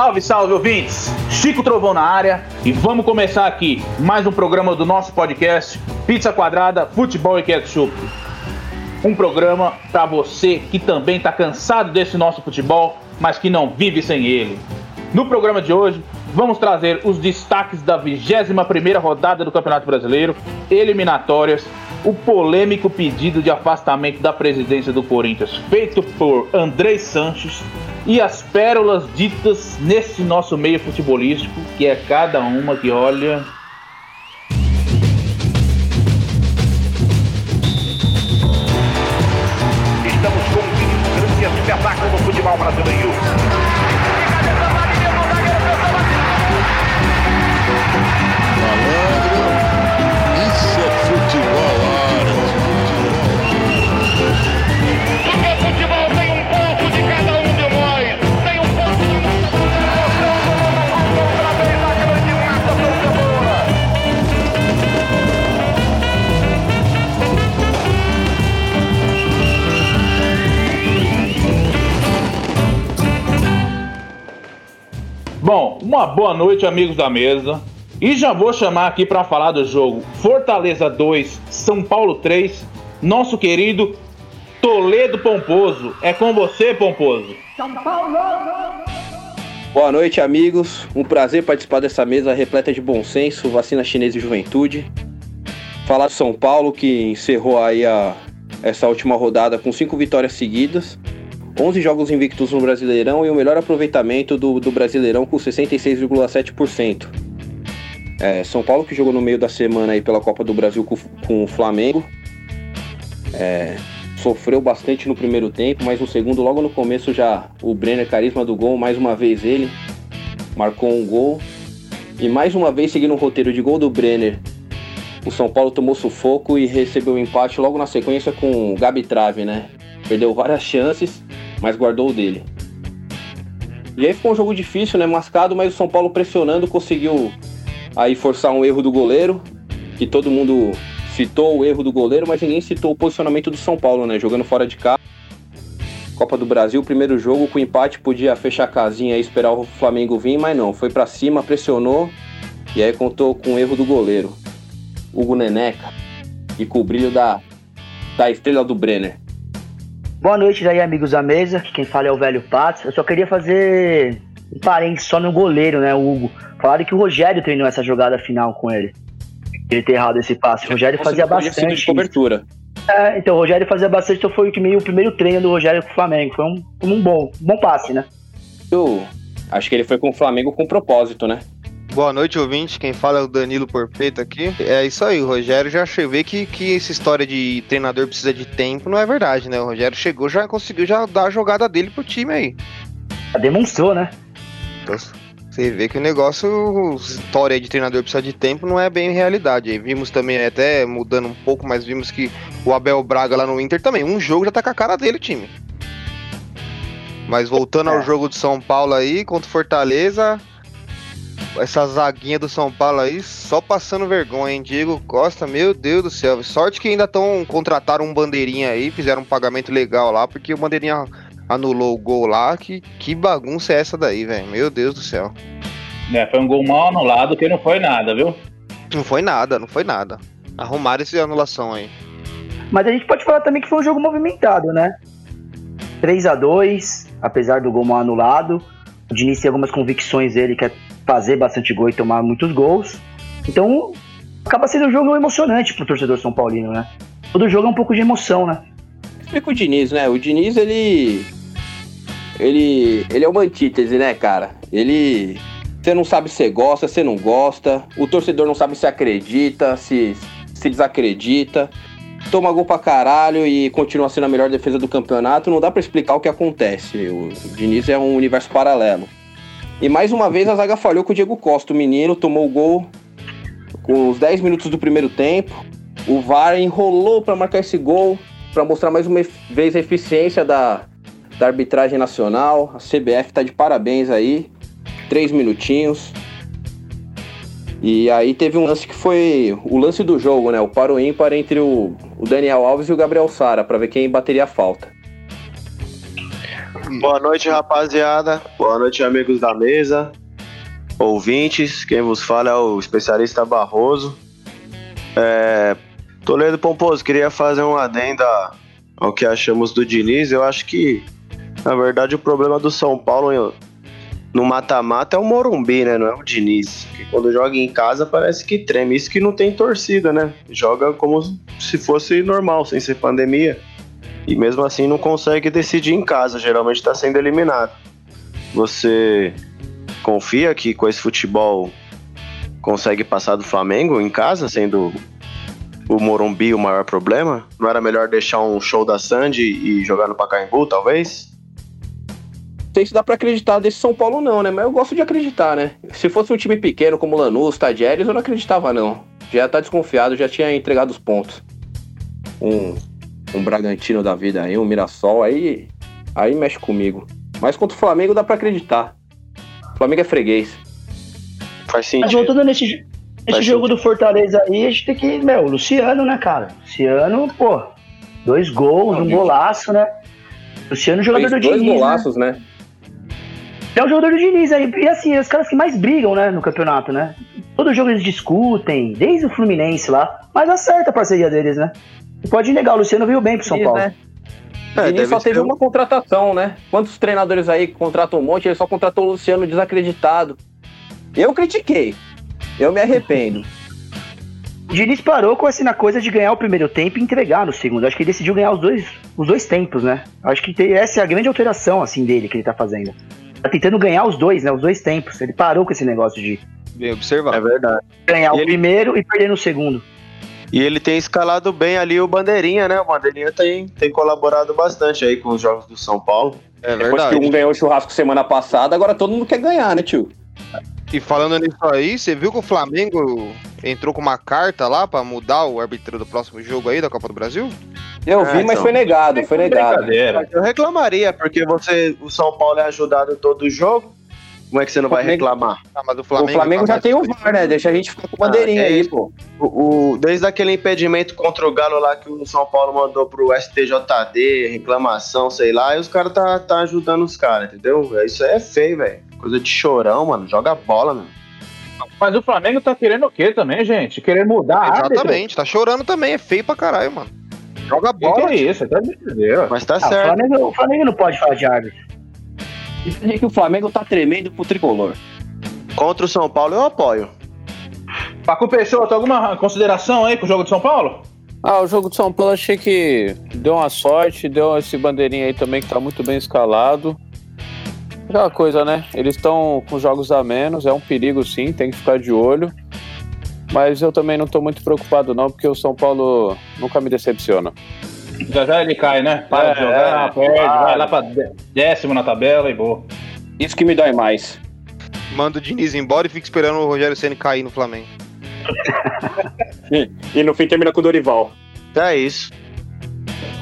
Salve, salve, ouvintes! Chico Trovão na área e vamos começar aqui mais um programa do nosso podcast Pizza Quadrada, Futebol e Ketchup. Um programa para você que também está cansado desse nosso futebol, mas que não vive sem ele. No programa de hoje, vamos trazer os destaques da 21ª rodada do Campeonato Brasileiro, eliminatórias, o polêmico pedido de afastamento da presidência do Corinthians feito por André Sanches e as pérolas ditas nesse nosso meio futebolístico, que é cada uma que olha. Estamos com um grande espetáculo no futebol brasileiro. Bom, uma boa noite, amigos da mesa. E já vou chamar aqui para falar do jogo Fortaleza 2, São Paulo 3, nosso querido Toledo Pomposo. É com você, Pomposo. São Paulo! Boa noite, amigos. Um prazer participar dessa mesa repleta de bom senso, vacina chinesa e juventude. Falar do São Paulo, que encerrou aí a, essa última rodada com cinco vitórias seguidas 11 jogos invictos no Brasileirão e o melhor aproveitamento do, do Brasileirão com 66,7%. É, São Paulo que jogou no meio da semana aí pela Copa do Brasil com, com o Flamengo. É, sofreu bastante no primeiro tempo, mas no segundo, logo no começo já o Brenner, carisma do gol, mais uma vez ele marcou um gol. E mais uma vez seguindo o roteiro de gol do Brenner, o São Paulo tomou sufoco e recebeu o um empate logo na sequência com o Gabi Trave, né? Perdeu várias chances mas guardou o dele. E aí ficou um jogo difícil, né? Mascado, mas o São Paulo pressionando conseguiu aí forçar um erro do goleiro, que todo mundo citou o erro do goleiro, mas ninguém citou o posicionamento do São Paulo, né? Jogando fora de casa. Copa do Brasil, primeiro jogo com empate, podia fechar a casinha e esperar o Flamengo vir, mas não, foi para cima, pressionou e aí contou com o erro do goleiro, Hugo Neneca, e com o brilho da, da estrela do Brenner. Boa noite aí, amigos da mesa. Quem fala é o velho Patos. Eu só queria fazer um parênteses só no goleiro, né, o Hugo. Falaram que o Rogério treinou essa jogada final com ele. Ele ter errado esse passe. O Rogério fazia bastante. De cobertura. É, então o Rogério fazia bastante, então foi meio o primeiro treino do Rogério com o Flamengo. Foi um, um bom, um bom passe, né? Eu acho que ele foi com o Flamengo com propósito, né? Boa noite, ouvinte. Quem fala é o Danilo Porpeta aqui. É isso aí, o Rogério já vê que, que essa história de treinador precisa de tempo não é verdade, né? O Rogério chegou, já conseguiu já dar a jogada dele pro time aí. Já demonstrou, né? Então, você vê que o negócio, história de treinador precisa de tempo, não é bem realidade. Vimos também, até mudando um pouco, mas vimos que o Abel Braga lá no Inter também, um jogo já tá com a cara dele, time. Mas voltando é. ao jogo de São Paulo aí, contra o Fortaleza, essa zaguinha do São Paulo aí só passando vergonha, hein? Diego Costa, meu Deus do céu. Sorte que ainda estão contrataram um bandeirinha aí, fizeram um pagamento legal lá, porque o bandeirinha anulou o gol lá. Que, que bagunça é essa daí, velho? Meu Deus do céu. É, foi um gol mal anulado que não foi nada, viu? Não foi nada, não foi nada. Arrumaram essa anulação aí. Mas a gente pode falar também que foi um jogo movimentado, né? 3 a 2 apesar do gol mal anulado. O Diniz tem algumas convicções dele que é fazer bastante gol e tomar muitos gols. Então, acaba sendo um jogo emocionante pro torcedor São Paulino, né? Todo jogo é um pouco de emoção, né? Explica o Diniz, né? O Diniz, ele. Ele. Ele é uma antítese, né, cara? Ele. Você não sabe se você gosta, se não gosta. O torcedor não sabe se acredita, se, se desacredita. Toma gol pra caralho e continua sendo a melhor defesa do campeonato. Não dá para explicar o que acontece. O Diniz é um universo paralelo. E mais uma vez a zaga falhou com o Diego Costa. O menino tomou o gol com os 10 minutos do primeiro tempo. O VAR enrolou para marcar esse gol, para mostrar mais uma vez a eficiência da, da arbitragem nacional. A CBF tá de parabéns aí. Três minutinhos. E aí teve um lance que foi o lance do jogo, né? O paro ímpar entre o, o Daniel Alves e o Gabriel Sara, para ver quem bateria a falta. Boa noite, rapaziada. Boa noite, amigos da mesa. Ouvintes, quem vos fala é o especialista Barroso. É, Toledo Pomposo, queria fazer um adenda ao que achamos do Diniz. Eu acho que, na verdade, o problema do São Paulo no mata-mata é o Morumbi, né? Não é o Diniz. Porque quando joga em casa parece que treme. Isso que não tem torcida, né? Joga como se fosse normal, sem ser pandemia. E mesmo assim não consegue decidir em casa. Geralmente está sendo eliminado. Você confia que com esse futebol consegue passar do Flamengo em casa, sendo o Morumbi o maior problema? Não era melhor deixar um show da Sandy e jogar no Pacaembu, talvez? Não sei se dá pra acreditar desse São Paulo não, né? Mas eu gosto de acreditar, né? Se fosse um time pequeno como Lanús, Tadieres, eu não acreditava não. Já tá desconfiado, já tinha entregado os pontos. Um, um Bragantino da vida aí, um Mirassol, aí, aí mexe comigo. Mas contra o Flamengo dá pra acreditar. O Flamengo é freguês. Faz sentido. Mas voltando nesse, nesse jogo do Fortaleza aí, a gente tem que. Meu, Luciano, né, cara? Luciano, pô, dois gols, um golaço, né? Luciano, jogador Fez do dois Diniz. Né? golaços, né? É o jogador do Diniz aí. E assim, os caras que mais brigam, né, no campeonato, né? Todo jogo eles discutem, desde o Fluminense lá, mas acerta a parceria deles, né? Pode negar, o Luciano veio bem pro São Paulo. né? É, Diniz só teve um- uma contratação, né? Quantos treinadores aí contratam um monte, ele só contratou o Luciano desacreditado. Eu critiquei. Eu me arrependo. O Diniz parou com essa coisa de ganhar o primeiro tempo e entregar no segundo. Acho que ele decidiu ganhar os dois, os dois tempos, né? Acho que essa é a grande alteração, assim, dele que ele tá fazendo. Tá tentando ganhar os dois, né? Os dois tempos. Ele parou com esse negócio de Bem observado. É verdade. ganhar E o ele- primeiro e perder no segundo. E ele tem escalado bem ali o Bandeirinha, né? O Bandeirinha tem, tem colaborado bastante aí com os jogos do São Paulo. É Depois verdade. que um ganhou o churrasco semana passada, agora todo mundo quer ganhar, né, tio? E falando nisso aí, você viu que o Flamengo entrou com uma carta lá pra mudar o árbitro do próximo jogo aí da Copa do Brasil? Eu É, vi, mas então. foi negado, foi negado. Brincadeira. Eu reclamaria, porque você, o São Paulo é ajudado em todo jogo. Como é que você não vai Flamengo- reclamar? Ah, mas o O Flamengo, Flamengo tá já tem o VAR, né? Deixa a gente ficar com bandeirinha Ah, é aí, isso. pô. O, o- desde aquele impedimento contra o Galo lá que o São Paulo mandou pro STJD, reclamação, sei lá, e os caras tá, tá ajudando os caras, entendeu? Isso aí é feio, velho. Coisa de chorão, mano. Joga bola, mano. Mas o Flamengo tá querendo o quê também, gente? Querendo mudar a árbitro? Exatamente, tá chorando também, é feio pra caralho, mano. Joga O que, que bola. é isso? Tá. Mas tá Ah, o, certo. Flamengo, o Flamengo não pode falar de árbitro. Dizem que o Flamengo tá tremendo pro tricolor. Contra o São Paulo eu apoio. Paco Peixoto, alguma consideração aí com o jogo de São Paulo? Ah, o jogo de São Paulo achei que deu uma sorte, deu esse bandeirinha aí também que tá muito bem escalado. Aquela coisa, né? Eles estão com jogos a menos, é um perigo sim, tem que ficar de olho. Mas eu também não tô muito preocupado não, porque o São Paulo nunca me decepciona. Já já ele cai, né? Para É, de jogar, é, perde, claro. vai lá pra dé- décimo na tabela e boa. Isso que me dói mais. Manda o Diniz embora e fica esperando o Rogério Ceni cair no Flamengo. E no fim termina com o Dorival. É isso.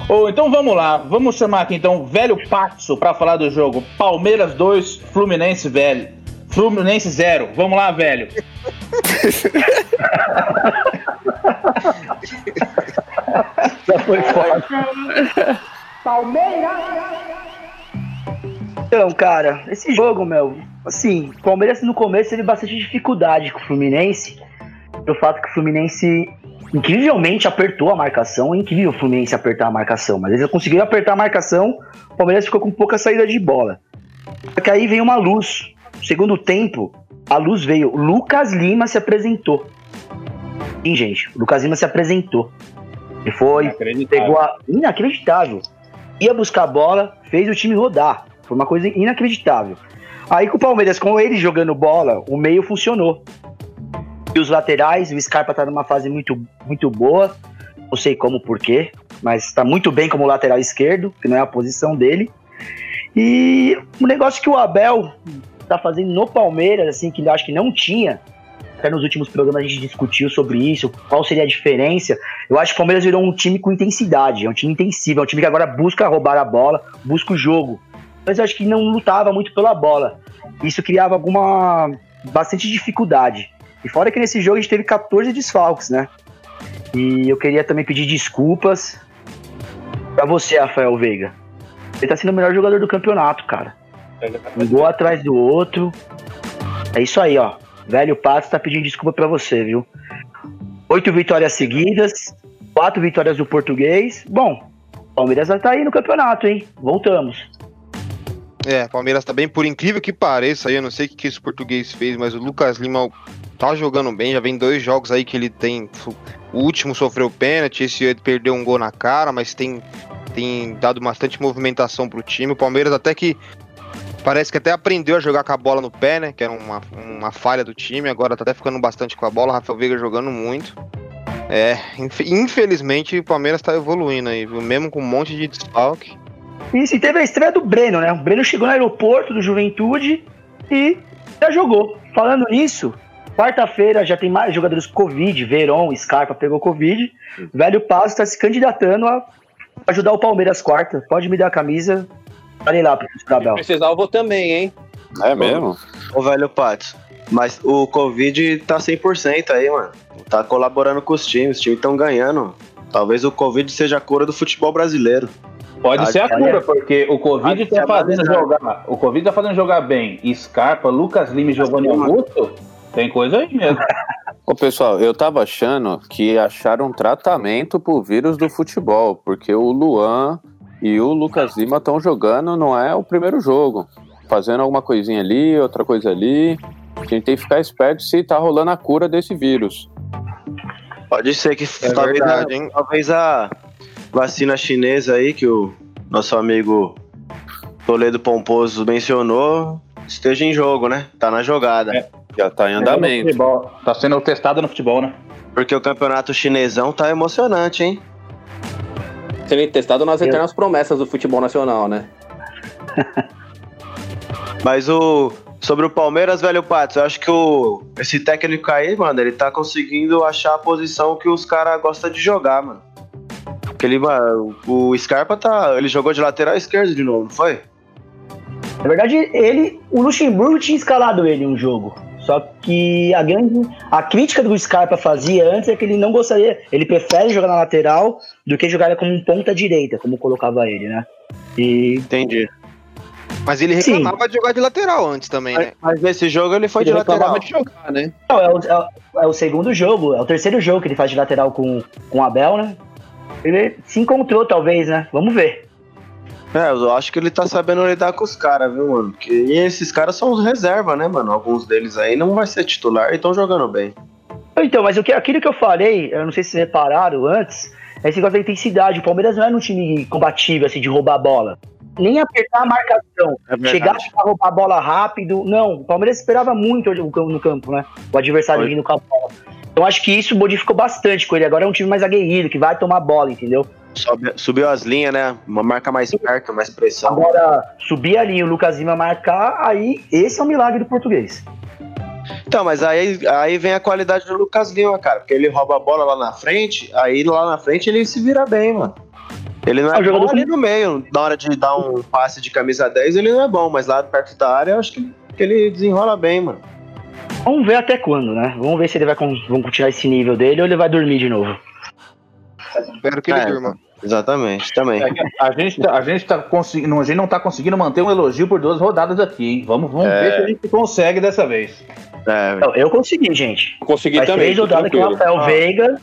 Ô, então vamos lá, vamos chamar aqui então o velho Paxo pra falar do jogo. Palmeiras 2, Fluminense velho. Fluminense 0. Vamos lá, velho. Já foi fora. Então, cara, esse jogo, meu, assim, o Palmeiras no começo teve bastante dificuldade com o Fluminense. Pelo fato que o Fluminense incrivelmente apertou a marcação. É incrível o Fluminense apertar a marcação, mas eles conseguiram apertar a marcação. O Palmeiras ficou com pouca saída de bola. Só que aí veio uma luz. No segundo tempo, a luz veio. O Lucas Lima se apresentou. Sim, gente, o Lucas Lima se apresentou. Ele foi, Inacreditável. pegou a. Inacreditável. Ia buscar a bola, fez o time rodar. Foi uma coisa inacreditável. Aí com o Palmeiras, com ele jogando bola, o meio funcionou. E os laterais, o Scarpa tá numa fase muito, muito boa. Não sei como, porquê, mas tá muito bem como lateral esquerdo, que não é a posição dele. E o negócio que o Abel tá fazendo no Palmeiras, assim, que eu acho que não tinha. Até nos últimos programas a gente discutiu sobre isso, qual seria a diferença. Eu acho que o Palmeiras virou um time com intensidade, é um time intensivo, é um time que agora busca roubar a bola, busca o jogo. Mas eu acho que não lutava muito pela bola. Isso criava alguma bastante dificuldade. E fora que nesse jogo a gente teve 14 desfalques, né? E eu queria também pedir desculpas pra você, Rafael Veiga. Ele tá sendo o melhor jogador do campeonato, cara. Um gol atrás do outro. É isso aí, ó. Velho Pato tá pedindo desculpa pra você, viu? Oito vitórias seguidas, quatro vitórias do português. Bom, Palmeiras tá aí no campeonato, hein? Voltamos. É, Palmeiras tá bem, por incrível que pareça, eu não sei o que, que esse português fez, mas o Lucas Lima tá jogando bem, já vem dois jogos aí que ele tem. O último sofreu pênalti, esse perdeu um gol na cara, mas tem, tem dado bastante movimentação pro time. O Palmeiras até que parece que até aprendeu a jogar com a bola no pé, né? Que era uma, uma falha do time, agora tá até ficando bastante com a bola. Rafael Veiga jogando muito. É, infelizmente o Palmeiras tá evoluindo aí, viu? mesmo com um monte de desfalque. Isso, e teve a estreia do Breno, né? O Breno chegou no aeroporto do Juventude e já jogou. Falando nisso, quarta-feira já tem mais jogadores Covid, Verón, Scarpa pegou Covid. Velho Passo está se candidatando a ajudar o Palmeiras quarta. Pode me dar a camisa. Falei lá, professor Abel. Se precisar, eu vou também, hein? É mesmo? Ô, velho Pato, mas o Covid tá 100% aí, mano. Tá colaborando com os times, os times estão ganhando. Talvez o Covid seja a cura do futebol brasileiro. Pode ser a cura, porque o Covid tá fazendo jogar. O Covid tá fazendo jogar bem. Scarpa, Lucas Lima e Giovanni Augusto. Tem coisa aí mesmo. Ô pessoal, eu tava achando que acharam um tratamento pro vírus do futebol, porque o Luan e o Lucas Lima estão jogando, não é o primeiro jogo. Fazendo alguma coisinha ali, outra coisa ali. A gente tem que ficar esperto se tá rolando a cura desse vírus. Pode ser que é talvez, verdade, a, talvez a vacina chinesa aí que o nosso amigo Toledo Pomposo mencionou esteja em jogo, né? Tá na jogada. É, já tá em andamento. Tá sendo testado no futebol, né? Porque o campeonato chinesão tá emocionante, hein? Sendo testado nas eternas promessas do futebol nacional, né? Mas o. Sobre o Palmeiras, velho Patos, eu acho que o, esse técnico aí, mano, ele tá conseguindo achar a posição que os caras gostam de jogar, mano. Porque ele, mano, o Scarpa tá. Ele jogou de lateral esquerdo de novo, não foi? Na verdade, ele. O Luxemburgo tinha escalado ele um jogo. Só que a grande. A crítica do Scarpa fazia antes é que ele não gostaria. Ele prefere jogar na lateral do que jogar como um ponta direita, como colocava ele, né? E. Entendi. Mas ele reclamava Sim. de jogar de lateral antes também, né? Mas nesse jogo ele foi ele de lateral. de jogar, né? Não, é o, é, o, é o segundo jogo, é o terceiro jogo que ele faz de lateral com, com o Abel, né? Ele se encontrou, talvez, né? Vamos ver. É, eu acho que ele tá sabendo lidar com os caras, viu, mano? Porque e esses caras são os reserva, né, mano? Alguns deles aí não vai ser titular e estão jogando bem. Então, mas o que, aquilo que eu falei, eu não sei se vocês repararam antes, é esse negócio da intensidade. O Palmeiras não é um time combativo, assim, de roubar a bola. Nem apertar a marcação. É chegar pra roubar a bola rápido. Não, o Palmeiras esperava muito no campo, né? O adversário Foi. vindo com a bola. Então acho que isso modificou bastante com ele. Agora é um time mais aguerrido, que vai tomar bola, entendeu? Sobe, subiu as linhas, né? Uma marca mais perto, mais pressão. Agora, subir a linha o Lucas Lima marcar, aí esse é o milagre do português. Então, mas aí, aí vem a qualidade do Lucas Lima, cara. Porque ele rouba a bola lá na frente, aí lá na frente ele se vira bem, mano. Ele não é, é bom ali no meio. Na hora de dar um passe de camisa 10, ele não é bom, mas lá perto da área, eu acho que, que ele desenrola bem, mano. Vamos ver até quando, né? Vamos ver se ele vai vamos continuar esse nível dele ou ele vai dormir de novo. Espero que ele é, durma. Exatamente, também. É a, gente tá, a, gente tá conseguindo, a gente não tá conseguindo manter um elogio por duas rodadas aqui, hein? Vamos, vamos é... ver se a gente consegue dessa vez. É. Não, eu consegui, gente. Consegui Faz também. Três rodadas com o Rafael ah. Veiga.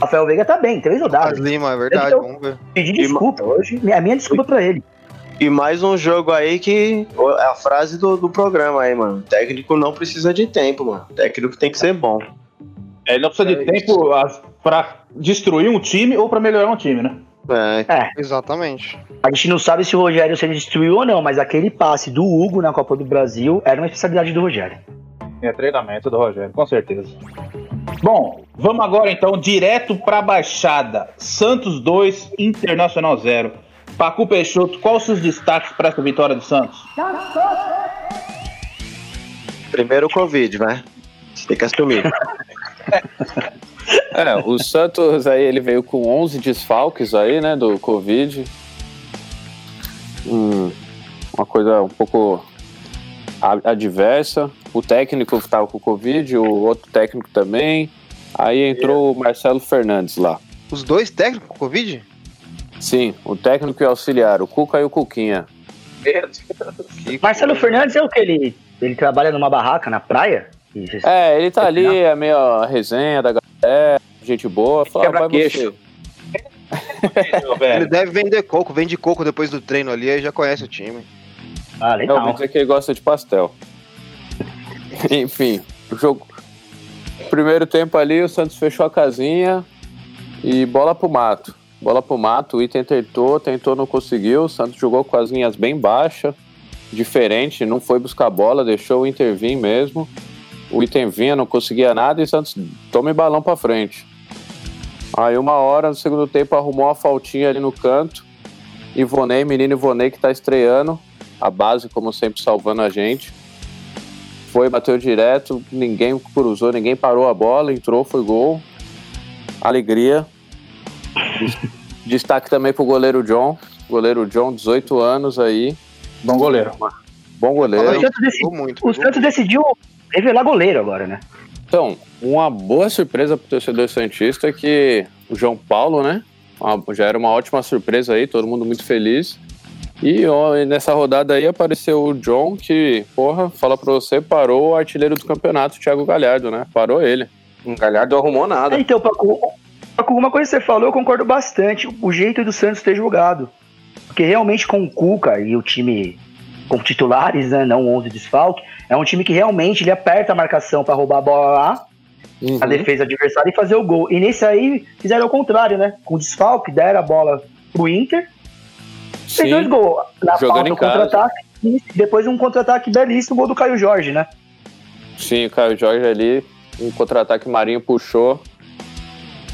Rafael Veiga tá bem, três rodadas. Lima, é verdade, eu, vamos ver. Pedi desculpa hoje. A minha desculpa pra ele. E mais um jogo aí que é a frase do, do programa aí, mano. técnico não precisa de tempo, mano. técnico tem que ser bom. É, ele não precisa é de tempo para destruir um time ou para melhorar um time, né? É, é, exatamente. A gente não sabe se o Rogério se destruiu ou não, mas aquele passe do Hugo na Copa do Brasil era uma especialidade do Rogério. É treinamento do Rogério, com certeza. Bom, vamos agora então direto para a Baixada. Santos 2, Internacional 0. Pacu Peixoto, quais os seus destaques para essa vitória do Santos? Primeiro o Covid, né? Você tem que assumir. É, o Santos aí ele veio com 11 desfalques aí, né, do Covid. Hum, uma coisa um pouco adversa. O técnico estava com Covid, o outro técnico também. Aí entrou o Marcelo Fernandes lá. Os dois técnicos com Covid? Sim, o técnico e o auxiliar, o Cuca e o Cuquinha. Marcelo. Fernandes é o que? Ele, ele trabalha numa barraca na praia? É, ele tá ali, é meio a resenha da galera, gente boa. Fala, vai Quebra-queixo. você. Ele deve vender coco, vende coco depois do treino ali, aí já conhece o time. Ah, Não, legal. mas é que ele gosta de pastel. Enfim, o jogo. Primeiro tempo ali, o Santos fechou a casinha e bola pro mato. Bola pro mato, o Item tentou, tentou, não conseguiu. O Santos jogou com as linhas bem baixas, diferente, não foi buscar a bola, deixou o Inter vir mesmo. O Item vinha, não conseguia nada e o Santos toma balão pra frente. Aí uma hora no segundo tempo arrumou uma faltinha ali no canto. Ivonei, menino Ivonei que tá estreando. A base, como sempre, salvando a gente. Foi, bateu direto, ninguém cruzou, ninguém parou a bola, entrou, foi gol. Alegria. Des- Destaque também pro goleiro John. Goleiro John, 18 anos aí. Bom goleiro. Bom O goleiro. Santos, decidi- muito. o Santos decidiu revelar goleiro agora, né? Então, uma boa surpresa pro torcedor Santista é que o João Paulo, né? já era uma ótima surpresa aí, todo mundo muito feliz. E ó, nessa rodada aí apareceu o John, que, porra, fala pra você, parou o artilheiro do campeonato, o Thiago Galhardo, né? Parou ele. Um Galhardo arrumou nada. Então, Paco, Paco, uma coisa que você falou, eu concordo bastante. O jeito do Santos ter jogado. Porque realmente com o Cuca e o time com titulares, né, não 11 desfalque, é um time que realmente ele aperta a marcação pra roubar a bola lá, Uhum. a defesa adversária e fazer o gol. E nesse aí fizeram o contrário, né? Com o desfalque, deram a bola pro Inter, fez dois Sim, gols. Na Jogando falta, casa. contra-ataque, e depois um contra-ataque belíssimo, o gol do Caio Jorge, né? sim, o Caio Jorge ali, um contra-ataque Marinho puxou.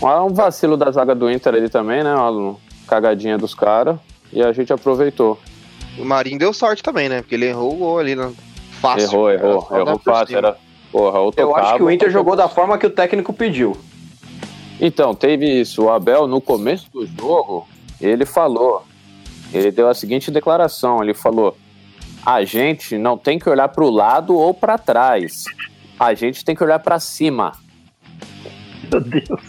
Um vacilo da zaga do Inter ali também, né? Uma cagadinha dos caras. E a gente aproveitou. O Marinho deu sorte também, né? Porque ele errou o gol ali, né? Fácil. errou, Era errou, errou fácil. Era, porra, ou Eu acho tocava, que o Inter ou- jogou da forma que o técnico pediu. Então, teve isso. O Abel, no começo do jogo, ele falou. Ele deu a seguinte declaração: ele falou. A gente não tem que olhar para o lado ou para trás. A gente tem que olhar para cima. Meu Deus.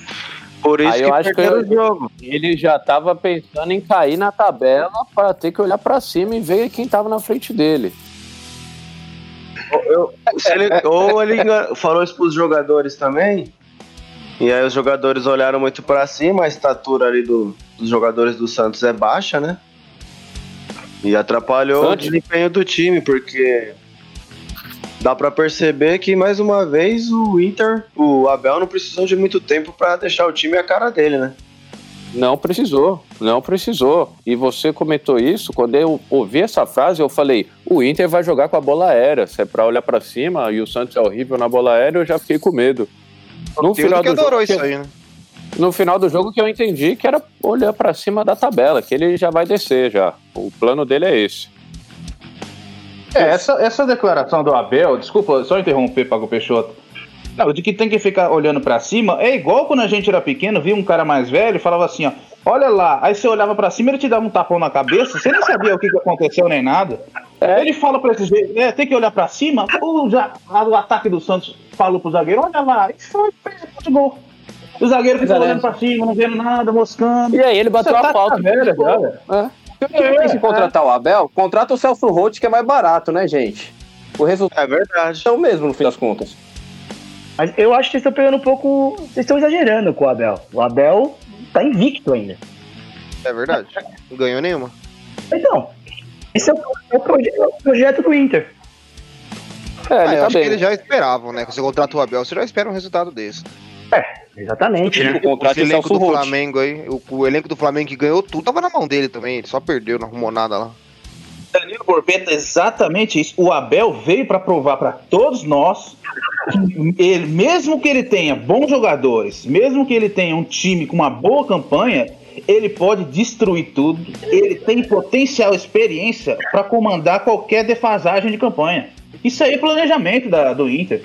Por isso Aí que eu acho que eu- o jogo. Ele já estava pensando em cair na tabela para ter que olhar para cima e ver quem estava na frente dele. Se ele- ou ele falou isso pros jogadores também. E aí os jogadores olharam muito pra cima, a estatura ali do- dos jogadores do Santos é baixa, né? E atrapalhou Santos? o desempenho do time, porque dá pra perceber que mais uma vez o Inter, o Abel não precisou de muito tempo pra deixar o time a cara dele, né? Não precisou, não precisou. E você comentou isso, quando eu ouvi essa frase, eu falei: o Inter vai jogar com a bola aérea. Se é pra olhar pra cima e o Santos é horrível na bola aérea, eu já fiquei com medo. No Tem final, que do adorou jogo, isso que, aí, né? no final do jogo que eu entendi que era olhar pra cima da tabela, que ele já vai descer já. O plano dele é esse. É, essa, essa declaração do Abel, desculpa, só interromper, Pago Peixoto. Não, de que tem que ficar olhando pra cima, é igual quando a gente era pequeno, via um cara mais velho e falava assim, ó, olha lá, aí você olhava pra cima, ele te dava um tapão na cabeça, você nem sabia o que, que aconteceu nem nada. Ele fala pra esse jeito, é, tem que olhar pra cima, o, já, o ataque do Santos falou pro zagueiro, olha lá, e foi, de gol. O zagueiro ficou olhando pra cima, não vendo nada, moscando. E aí ele bateu Você a tá falta. velha, velho. É. Se tem que contratar o Abel, contrata o Celso Roth, que é mais barato, né, gente? O resultado É verdade. é o mesmo, no fim das contas. Mas eu acho que vocês estão pegando um pouco. Vocês estão exagerando com o Abel. O Abel tá invicto ainda. É verdade. Não ganhou nenhuma. Então, esse é o, é o proje- é o projeto do Inter. É, Ah, eu tá acho bem. que eles já esperavam, né? Quando você contrata o Abel, você já espera um resultado desse. Exatamente, né? O contrato Esse é elenco do. Flamengo aí, o, o elenco do Flamengo que ganhou tudo tava na mão dele também. Ele só perdeu, não arrumou nada lá. Danilo Borbeta, exatamente isso. O Abel veio para provar para todos nós que ele, mesmo que ele tenha bons jogadores, mesmo que ele tenha um time com uma boa campanha, ele pode destruir tudo. Ele tem potencial experiência para comandar qualquer defasagem de campanha. Isso aí é planejamento da- do Inter.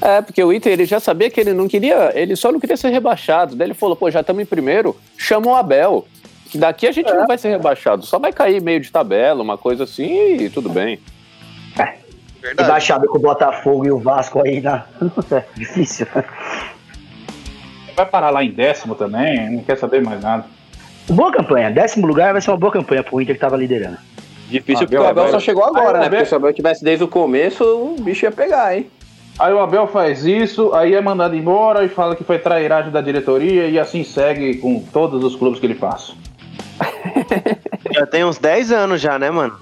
É, porque o Inter ele já sabia que ele não queria, ele só não queria ser rebaixado. Daí ele falou, pô, já estamos em primeiro, chama o Abel. Que daqui a gente não vai ser rebaixado, só vai cair meio de tabela, uma coisa assim e tudo bem. Verdade. Rebaixado com o Botafogo e o Vasco aí na. É difícil. Vai parar lá em décimo também, não quer saber mais nada. Boa campanha. Décimo lugar vai ser uma boa campanha pro Inter que tava liderando. Difícil Abel, porque o Abel só chegou agora, É, né? Porque se o Abel tivesse desde o começo, o bicho ia pegar, hein? Aí o Abel faz isso, aí é mandado embora e fala que foi trairagem da diretoria e assim segue com todos os clubes que ele passa. Já tem uns 10 anos já, né, mano?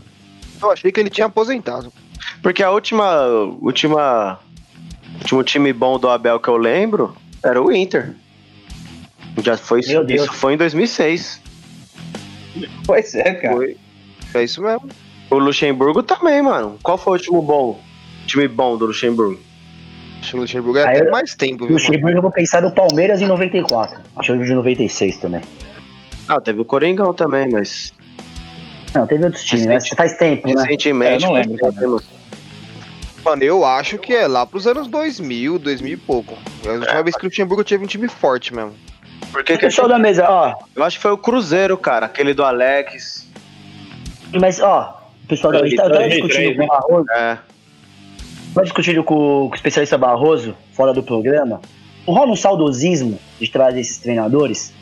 Eu achei que ele tinha aposentado. Porque a última. última. último time bom do Abel que eu lembro era o Inter. Já foi Meu isso, Deus. isso foi em 2006. Pois é, cara. Foi. É isso mesmo. O Luxemburgo também, mano. Qual foi o último bom? Time bom do Luxemburgo? Acho que o Luxemburgo é até eu- mais tempo, viu? o Luxemburgo eu vou pensar no Palmeiras em 94. Acho que de 96 também. Ah, teve o Coringão também, mas. Não, teve outros times, mas faz tempo, né? Recentemente. É, não lembro. Mano, eu acho que é lá pros anos 2000, 2000 e pouco. É a última vez que o Luxemburgo teve um time forte mesmo. Por que que da mesa, ó. Eu acho que foi o Cruzeiro, cara. Aquele do Alex. Mas, ó, o pessoal da mesa tá tava 2003, discutindo com né? o Barroso. É. Tava discutindo com, com o especialista Barroso, fora do programa. Não rola um saudosismo de trazer esses treinadores?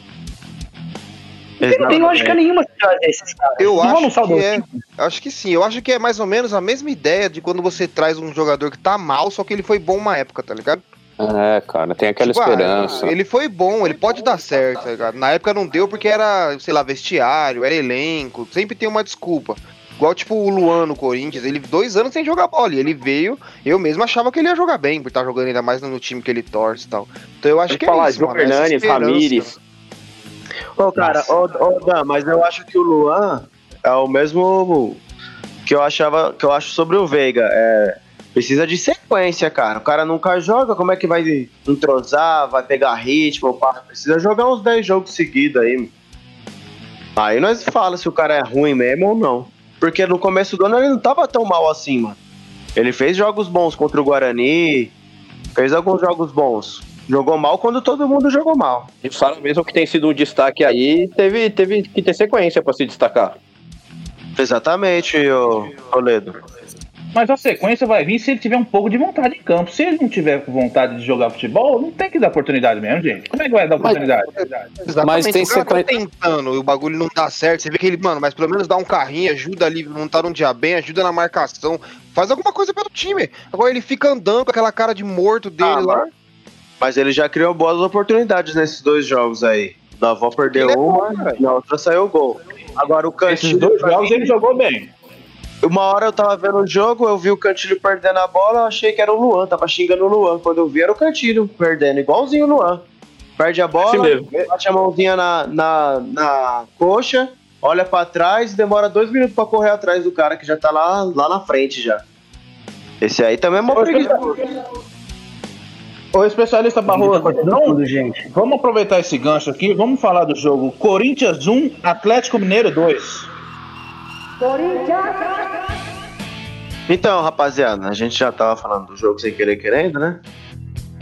Não tem lógica nenhuma de trazer esses caras. Eu não rola um acho que é. Acho que sim. Eu acho que é mais ou menos a mesma ideia de quando você traz um jogador que tá mal, só que ele foi bom uma época, tá ligado? É, cara, tem aquela Tipo, ah, esperança. ele foi bom, ele pode dar certo, tá ligado? Na época não deu porque era, sei lá, vestiário, era elenco, sempre tem uma desculpa. Igual, tipo, o Luan no Corinthians, ele dois anos sem jogar bola. E ele veio, eu mesmo achava que ele ia jogar bem, por estar jogando ainda mais no time que ele torce e tal. Então eu acho que é falar, isso, João mano, essa Fernandes. Ramires. Ô, cara, ô, ô, Dan, mas eu acho que o Luan é o mesmo que eu achava, que eu acho sobre o Veiga. É, precisa de sequência, cara. O cara nunca joga, como é que vai entrosar, vai pegar ritmo? pá? Precisa jogar uns 10 jogos seguidos aí. Aí nós fala se o cara é ruim mesmo ou não. Porque no começo do ano ele não tava tão mal assim, mano. Ele fez jogos bons contra o Guarani, fez alguns jogos bons. Jogou mal quando todo mundo jogou mal. E fala mesmo que tem sido um destaque aí, teve, teve que ter sequência pra se destacar. Exatamente, ô Toledo. Mas a sequência vai vir se ele tiver um pouco de vontade em campo. Se ele não tiver vontade de jogar futebol, não tem que dar oportunidade mesmo, gente. Como é que vai dar oportunidade? Exatamente, Mas tem o cara tá sequência- tentando e o bagulho não dá certo. Você vê que ele, mano, mas pelo menos dá um carrinho, ajuda ali, não tá num dia bem, ajuda na marcação, faz alguma coisa pelo time. Agora ele fica andando com aquela cara de morto dele Ah, lá. Mas ele já criou boas oportunidades nesses dois jogos aí. O Davó perdeu é uma bom, e na outra saiu o gol. Agora o Esses Cantilho. dois jogos mim, ele jogou bem. Uma hora eu tava vendo o jogo, eu vi o Cantilho perdendo a bola, eu achei que era o Luan, tava xingando o Luan. Quando eu vi era o Cantilho perdendo, igualzinho o Luan. Perde a bola, Assim bate a mãozinha na, na, na coxa, olha pra trás, demora dois minutos pra correr atrás do cara que já tá lá, lá na frente já. Esse aí também é Ô, preguiça. Ô, especialista Barroso, não, gente. vamos aproveitar esse gancho aqui, vamos falar do jogo Corinthians 1, Atlético Mineiro 2. Então, rapaziada, a gente já tava falando do jogo sem querer querendo, né?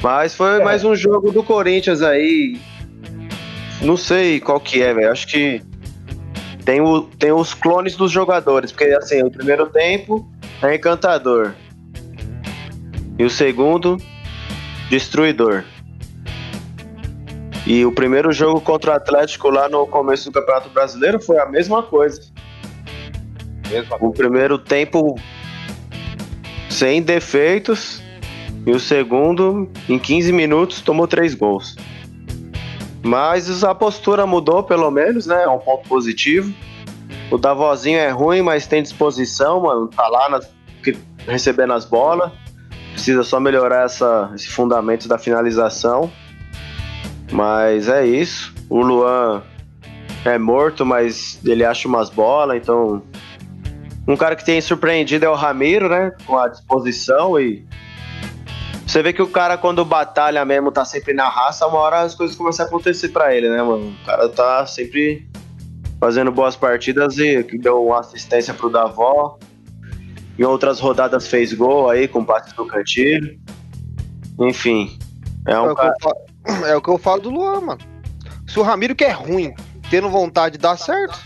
Mas foi mais um jogo do Corinthians aí. Não sei qual que é, velho. Acho que tem, o, tem os clones dos jogadores. Porque, assim, o primeiro tempo é encantador. E o segundo, destruidor. E o primeiro jogo contra o Atlético lá no começo do Campeonato Brasileiro foi a mesma coisa. O primeiro tempo sem defeitos. E o segundo, em 15 minutos, tomou três gols. Mas a postura mudou, pelo menos, né? É um ponto positivo. O Davozinho é ruim, mas tem disposição, mano. Tá lá nas- recebendo as bolas. Precisa só melhorar essa, esse fundamento da finalização. Mas é isso. O Luan é morto, mas ele acha umas bolas, então um cara que tem surpreendido é o Ramiro, né? Com a disposição e. Você vê que o cara, quando batalha mesmo, tá sempre na raça, uma hora as coisas começam a acontecer pra ele, né, mano? O cara tá sempre fazendo boas partidas e que deu uma assistência pro Davó. Em outras rodadas fez gol aí com passe do Cantilho. Enfim. É É um o, que cara. eu falo, é o que eu falo do Luan, mano. Se o Ramiro que é ruim, tendo vontade, dá certo.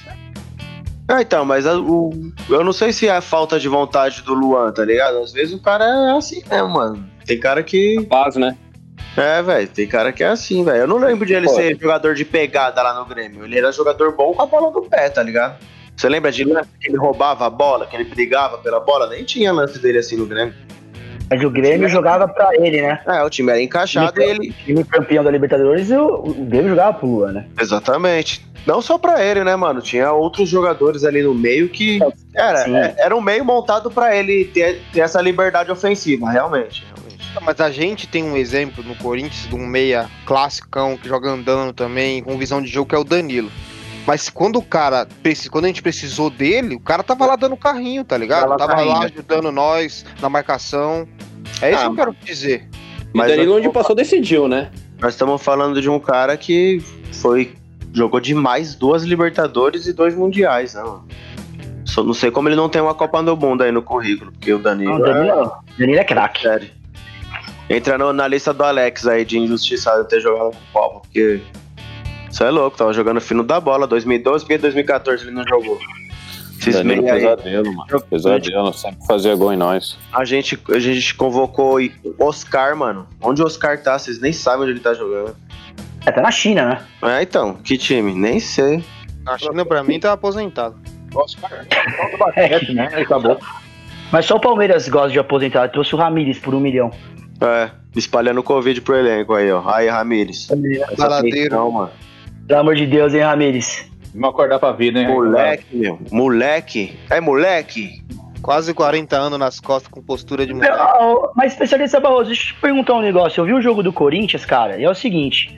Ah, então, mas a- o, eu não sei se é a falta de vontade do Luan, tá ligado? Às vezes o cara é assim mesmo, mano. Tem cara que. Paz, né? É, velho, tem cara que é assim, velho. Eu não lembro de ele Pô. ser jogador de pegada lá no Grêmio. Ele era jogador bom com a bola no pé, tá ligado? Você lembra de lance que ele roubava a bola, que ele brigava pela bola? Nem tinha lance dele assim no Grêmio. Mas o Grêmio jogava pra ele, né? É, o time era encaixado e ele. O time campeão da Libertadores, o, o Grêmio jogava pro Lua, né? Exatamente. Não só pra ele, né, mano? Tinha outros jogadores ali no meio que. Era, Sim. é- era um meio montado pra ele ter, ter essa liberdade ofensiva, realmente. realmente. Mas a gente tem um exemplo no Corinthians de um meia classicão que joga andando também, com visão de jogo, que é o Danilo. Mas quando o cara, quando a gente precisou dele, o cara tava lá dando carrinho, tá ligado? Tava Tava carrinho. lá ajudando nós na marcação. É isso Ah, que eu quero dizer. E Danilo onde passou decidiu, né? Nós estamos falando de um cara que foi. jogou demais duas Libertadores e dois Mundiais, né, mano? Só não sei como ele não tem uma Copa do Mundo aí no currículo, porque o Não, Danilo. o Danilo, Danilo é craque. Sério. Entra no- na lista do Alex aí de injustiçado ter jogado com Copa, porque. Isso é louco, tava jogando fino da bola 2012, porque 2014 ele não jogou. Esses Danilo meia aí, pesadelo, mano. Pesadelo, sempre fazia gol em nós. a gente, a gente convocou o Oscar, mano. Onde o Oscar tá? Vocês nem sabem onde ele tá jogando. É, tá na China, né? É, então, que time? Nem sei. A China, pra mim, tá aposentado. Basquete, né? Acabou. Mas só o Palmeiras gosta de aposentar. Trouxe o Ramires por um milhão. É, espalhando Covid pro elenco aí, ó. Aí, Ramires. Essa Baladeiro. feição, mano. Pelo amor de Deus, hein, Ramires? Vamos acordar pra vida, hein? Moleque, meu. Moleque. É moleque? Quase 40 anos nas costas com postura de moleque. Ah, Mas especialista Barroso, deixa eu te perguntar um negócio. Eu vi o jogo do Corinthians, cara, e é o seguinte: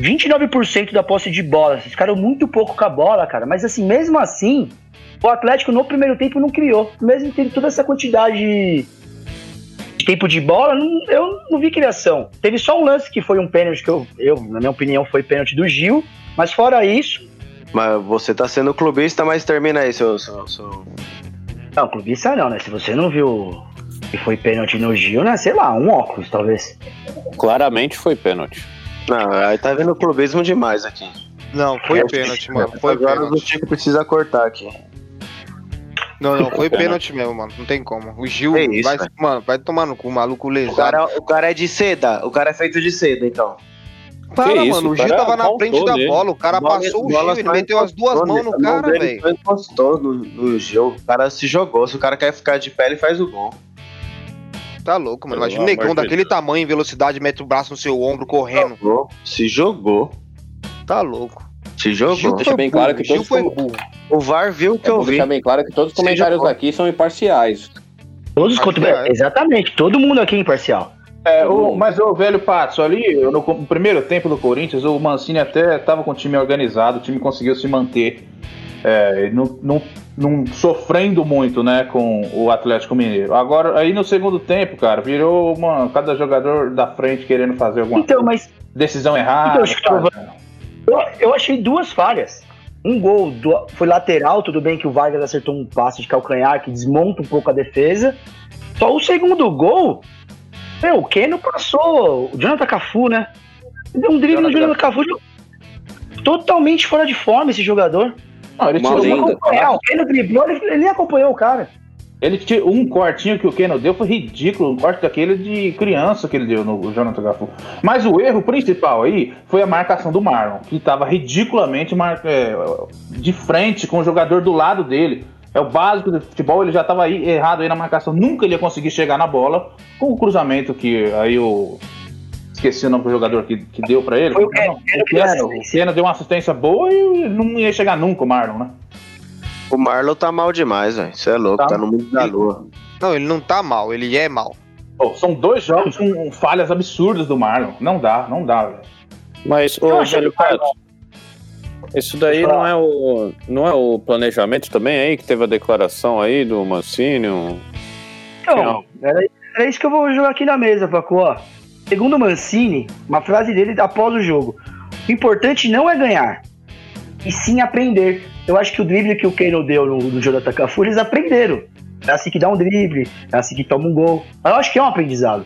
29% da posse de bola. Esses caras muito pouco com a bola, cara. Mas assim, mesmo assim, o Atlético no primeiro tempo não criou. Mesmo tendo toda essa quantidade de de tempo de bola, não- eu não vi criação. Teve só um lance que foi um pênalti que eu, eu, na minha opinião, foi pênalti do Gil. Mas fora isso, Mas você tá sendo clubista, mas termina aí, seu. seu, seu... não, clubista não, né? Se você não viu que foi pênalti no Gil, né? Sei lá, um óculos, talvez. Claramente foi pênalti. Não, aí tá vendo clubismo demais aqui. Não, foi pênalti, mano. Foi Agora o pênalti. Chico precisa cortar aqui. Não, não, foi Pênalti. mesmo, mano. Não tem como. O Gil É isso, vai, mano, vai tomar no cu, o maluco O lesado. cara, o cara é de seda. O cara é feito de seda, então. Para, Que mano, o Gil tava na frente da bola, o cara Bola- passou o Gil, ele meteu as duas mãos no cara, velho. encostou no, no Gil. O cara se jogou. Se o cara quer ficar de pé, ele faz o gol. Tá louco, mano. Imagina um negão daquele tamanho, em velocidade, mete o braço no seu ombro, correndo. Jogou. Se jogou. Tá louco. Se jogou. Gil Deixa foi bem burro, claro que Gil todos foi burro. O VAR viu o que Eu eu vou vi. deixar bem claro que todos os comentários aqui são imparciais. Todos contra... é. Exatamente, todo mundo aqui é imparcial. É, o, mas o velho Pato, ali no, no primeiro tempo do Corinthians, o Mancini até estava com o time organizado, o time conseguiu se manter, é, não, não, não sofrendo muito, né, com o Atlético Mineiro. Agora, aí no segundo tempo, cara, virou uma, cada jogador da frente querendo fazer alguma Então, mas decisão errada. Então, Chico, cara. eu, eu achei duas falhas. Um gol do- foi lateral, tudo bem que o Vargas acertou um passe de calcanhar que desmonta um pouco a defesa. Só o segundo gol, meu, o Keno passou, o Jonathan Cafu, né? Deu um drible no Jonathan Jonathan Cafu. Totalmente fora de forma esse jogador. Não, ele tirou Ele uma- acompanhar, o Keno driblou, ele, ele acompanhou o cara. Ele tirou um cortinho que o Keno deu foi ridículo, um corte daquele de criança que ele deu no Jonathan Cafu. Mas o erro principal aí foi a marcação do Marlon, que estava ridiculamente mar- é, de frente com o jogador do lado dele. É o básico do futebol, ele já estava aí errado aí na marcação, nunca ele ia conseguir chegar na bola com o cruzamento que aí o esqueci o nome do jogador que, que deu para ele. Foi o Keno, o Keno, o assistência. Keno deu uma assistência boa e não ia chegar nunca o Marlon, né? O Marlon tá mal demais, velho. Você é louco, Tá. tá. no mundo da lua. Não, ele não tá mal, ele é mal. Pô, são dois jogos com falhas absurdas do Marlon. Não dá, não dá, velho. Mas, ô, achei velho isso daí Pode não é, o, não é o planejamento também aí, que teve a declaração aí do Mancini? um- Então, era, era isso que eu vou jogar aqui na mesa, Paco. Ó. Segundo o Mancini, uma frase dele após o jogo: O importante não é ganhar, e sim aprender. Eu acho que o drible que o Keno deu no, no Jonathan Cafu, eles aprenderam. É assim que dá um drible, é assim que toma um gol. Mas eu acho que é um aprendizado.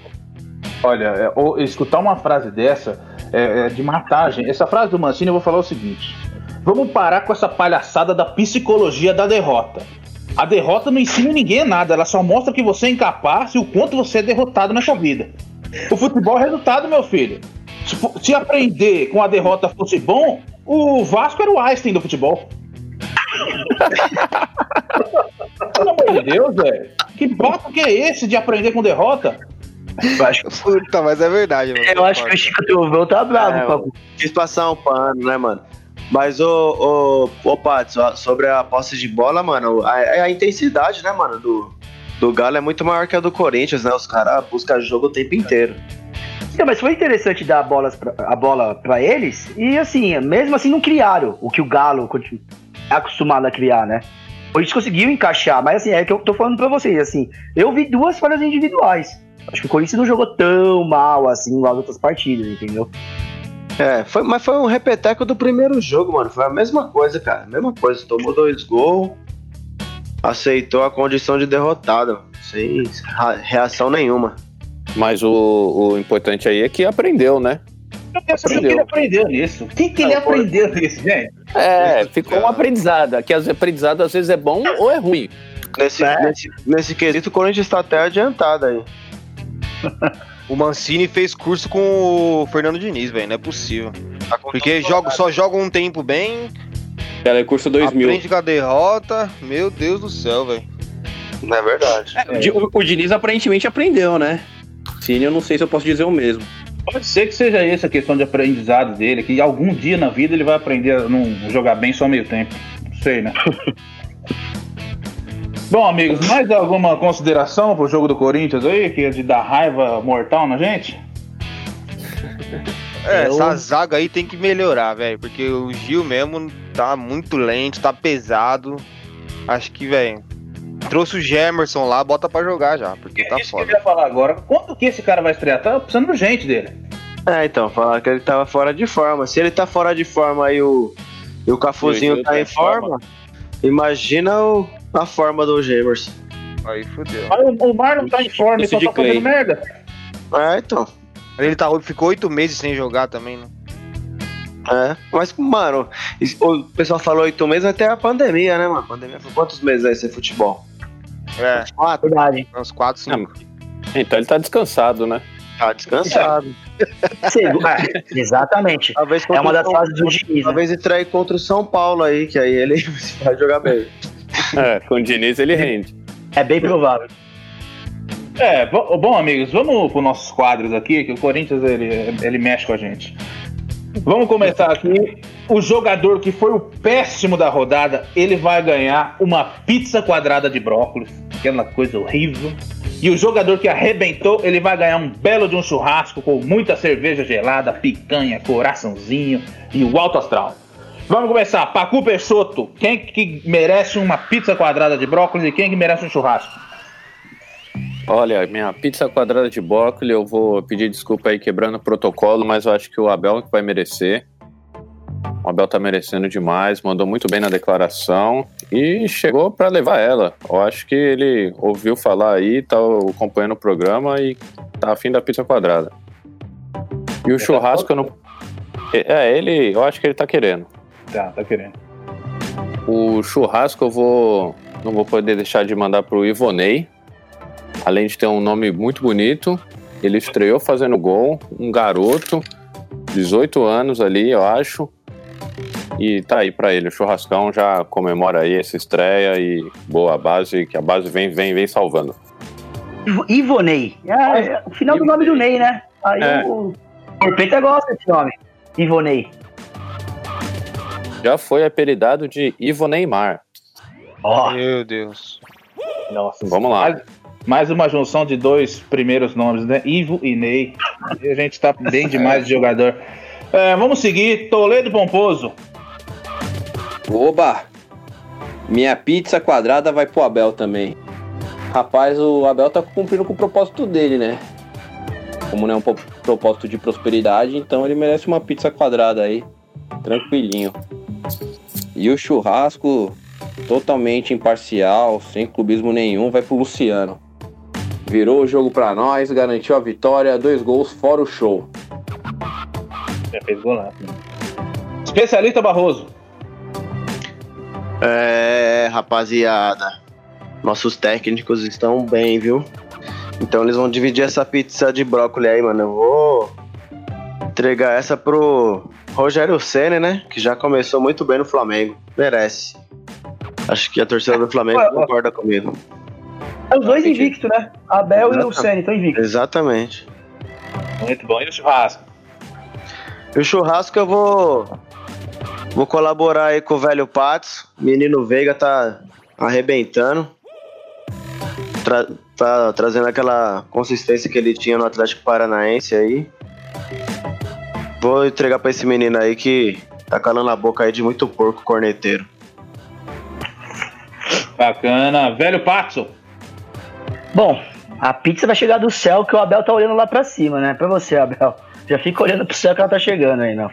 Olha, é, ou- escutar uma frase dessa é, é de matar, gente. Essa frase do Mancini eu vou falar o seguinte: vamos parar com essa palhaçada da psicologia da derrota. A derrota não ensina ninguém nada, ela só mostra que você é incapaz e o quanto você é derrotado nessa vida. O futebol é resultado, meu filho. Se, se aprender com a derrota fosse bom, o Vasco era o Einstein do futebol. Pelo amor de Deus, velho. Que papo que é esse de aprender com derrota? Eu acho, Puta, mas é verdade, mano. eu acho que o Chico Trovão tá bravo, É. Quis passar um pano, né, mano? Mas, ô, ô, ô Pato, só- sobre a posse de bola, mano, a, a intensidade, né, mano, do, do Galo é muito maior que a do Corinthians, né? Os caras buscam jogo o tempo inteiro. Não, mas foi interessante dar bolas pra, a bola pra eles. E assim, mesmo assim não criaram o que o Galo é acostumado a criar, né? Eles conseguiram encaixar, mas assim, é que eu tô falando pra vocês, assim, eu vi duas falhas individuais. Acho que o Corinthians não jogou tão mal assim igual as outras partidas, entendeu? É, foi, mas foi um repeteco do primeiro jogo, mano. Foi a mesma coisa, cara. A mesma coisa. Tomou dois gols, aceitou a condição de derrotado, sem reação nenhuma. Mas o, o importante aí é que aprendeu, né? Eu quero saber o que ele aprendeu nisso. O que, que ele aprendeu nisso, gente? É, ficou um aprendizado. Que as aprendizado às vezes é bom ou é ruim. Nesse, nesse, nesse quesito, o Corinthians tá até adiantado aí. O Mancini fez curso com o Fernando Diniz, velho. Não é possível. Porque joga, só joga um tempo bem, Telecurso 2000. aprende com a derrota. Meu Deus do céu, velho. Não é verdade. É, o o, Diniz aparentemente aprendeu, né? Cine, eu não sei se eu posso dizer o mesmo. Pode ser que seja essa a questão de aprendizado dele, que algum dia na vida ele vai aprender a não jogar bem só meio tempo. Não sei, né? Bom, amigos, mais alguma consideração pro jogo do Corinthians aí, que é de dar raiva mortal na gente? É, Eu- essa zaga aí tem que melhorar, velho. Porque o Gil mesmo tá muito lento, tá pesado. Acho que, velho. Trouxe o Gemerson lá, bota pra jogar já, porque tá Isso que eu foda. queria falar agora. Quanto que esse cara vai estrear? Tá precisando urgente dele. É, então, falar que ele tava fora de forma. Se ele tá fora de forma e o, e o Cafuzinho Ele tá tá em em forma. forma, imagina o, a forma do Gemerson. Aí fodeu. Mas o, o Mar não tá em forma, ele Isso só tá fazendo merda. É, então. Ele tá, ficou oito meses sem jogar também, né? É. Mas, mano, o pessoal falou oito meses até a pandemia, né, mano? A pandemia foi quantos meses aí sem futebol? É, Quatro. Verdade. uns quatro, cinco. Então ele tá descansado, né? Tá descansado. É, exatamente. Talvez É uma das fases do Diniz, né? Talvez estreie contra o São Paulo aí, que aí ele vai jogar bem. É, com o Diniz ele rende. É bem provável. É, bo- bom, amigos, vamos para nossos quadros aqui, que o Corinthians ele, ele mexe com a gente. Vamos começar aqui. O jogador que foi o péssimo da rodada, ele vai ganhar uma pizza quadrada de brócolis, aquela coisa horrível. E o jogador que arrebentou, ele vai ganhar um belo de um churrasco com muita cerveja gelada, picanha, coraçãozinho e o alto astral. Vamos começar. Pacu Peixoto, quem que merece uma pizza quadrada de brócolis e quem que merece um churrasco? Olha, minha pizza quadrada de brócolis, eu vou pedir desculpa aí quebrando o protocolo, mas eu acho que o Abel que vai merecer. O Abel tá merecendo demais, mandou muito bem na declaração e chegou para levar ela. Eu acho que ele ouviu falar aí, tá acompanhando o programa e tá afim da pizza quadrada. E o churrasco eu não. É, ele, eu acho que ele tá querendo. Tá, tá querendo. O churrasco eu vou. Não vou poder deixar de mandar pro Ivonei. Além de ter um nome muito bonito, ele estreou fazendo gol, um garoto, 18 anos ali, eu acho. E tá aí pra ele, o churrascão já comemora aí essa estreia e boa base, que a base vem, vem, vem salvando. Ivo- Ivonei. É, é o final do nome do Ney, né? Aí É. o Porpeta gosta desse nome. Ivonei. Já foi apelidado de Ivo Neymar. Ó, Meu Deus. Nossa. Vamos lá. Mais, mais uma junção de dois primeiros nomes, né? Ivo e Ney. E a gente tá bem demais de jogador. É, vamos seguir. Toledo Pomposo. Oba! Minha pizza quadrada vai pro Abel também. Rapaz, o Abel tá cumprindo com o propósito dele, né? Como não é um propósito de prosperidade, então ele merece uma pizza quadrada aí. Tranquilinho. E o churrasco, totalmente imparcial, sem clubismo nenhum, vai pro Luciano. Virou o jogo pra nós, garantiu a vitória, dois gols fora o show. Já fez golaço. né? Especialista Barroso. É, rapaziada. Nossos técnicos estão bem, viu? Então eles vão dividir essa pizza de brócolis aí, mano. Eu vou entregar essa pro Rogério Senna, né? Que já começou muito bem no Flamengo. Merece. Acho que a torcida do Flamengo Ué, ué. concorda comigo. É os dois invictos, né? Abel e o Exatamente. Senna estão invictos. Exatamente. Muito bom. E o churrasco? E o churrasco eu vou. Vou colaborar aí com o velho Patos. Menino Veiga tá arrebentando. Tra- tá trazendo aquela consistência que ele tinha no Atlético Paranaense aí. Vou entregar pra esse menino aí que tá calando a boca aí de muito porco corneteiro. Bacana. Velho Patso. Bom, a pizza vai chegar do céu que o Abel tá olhando lá pra cima, né? Pra você, Abel. Já fica olhando pro céu que ela tá chegando aí, não.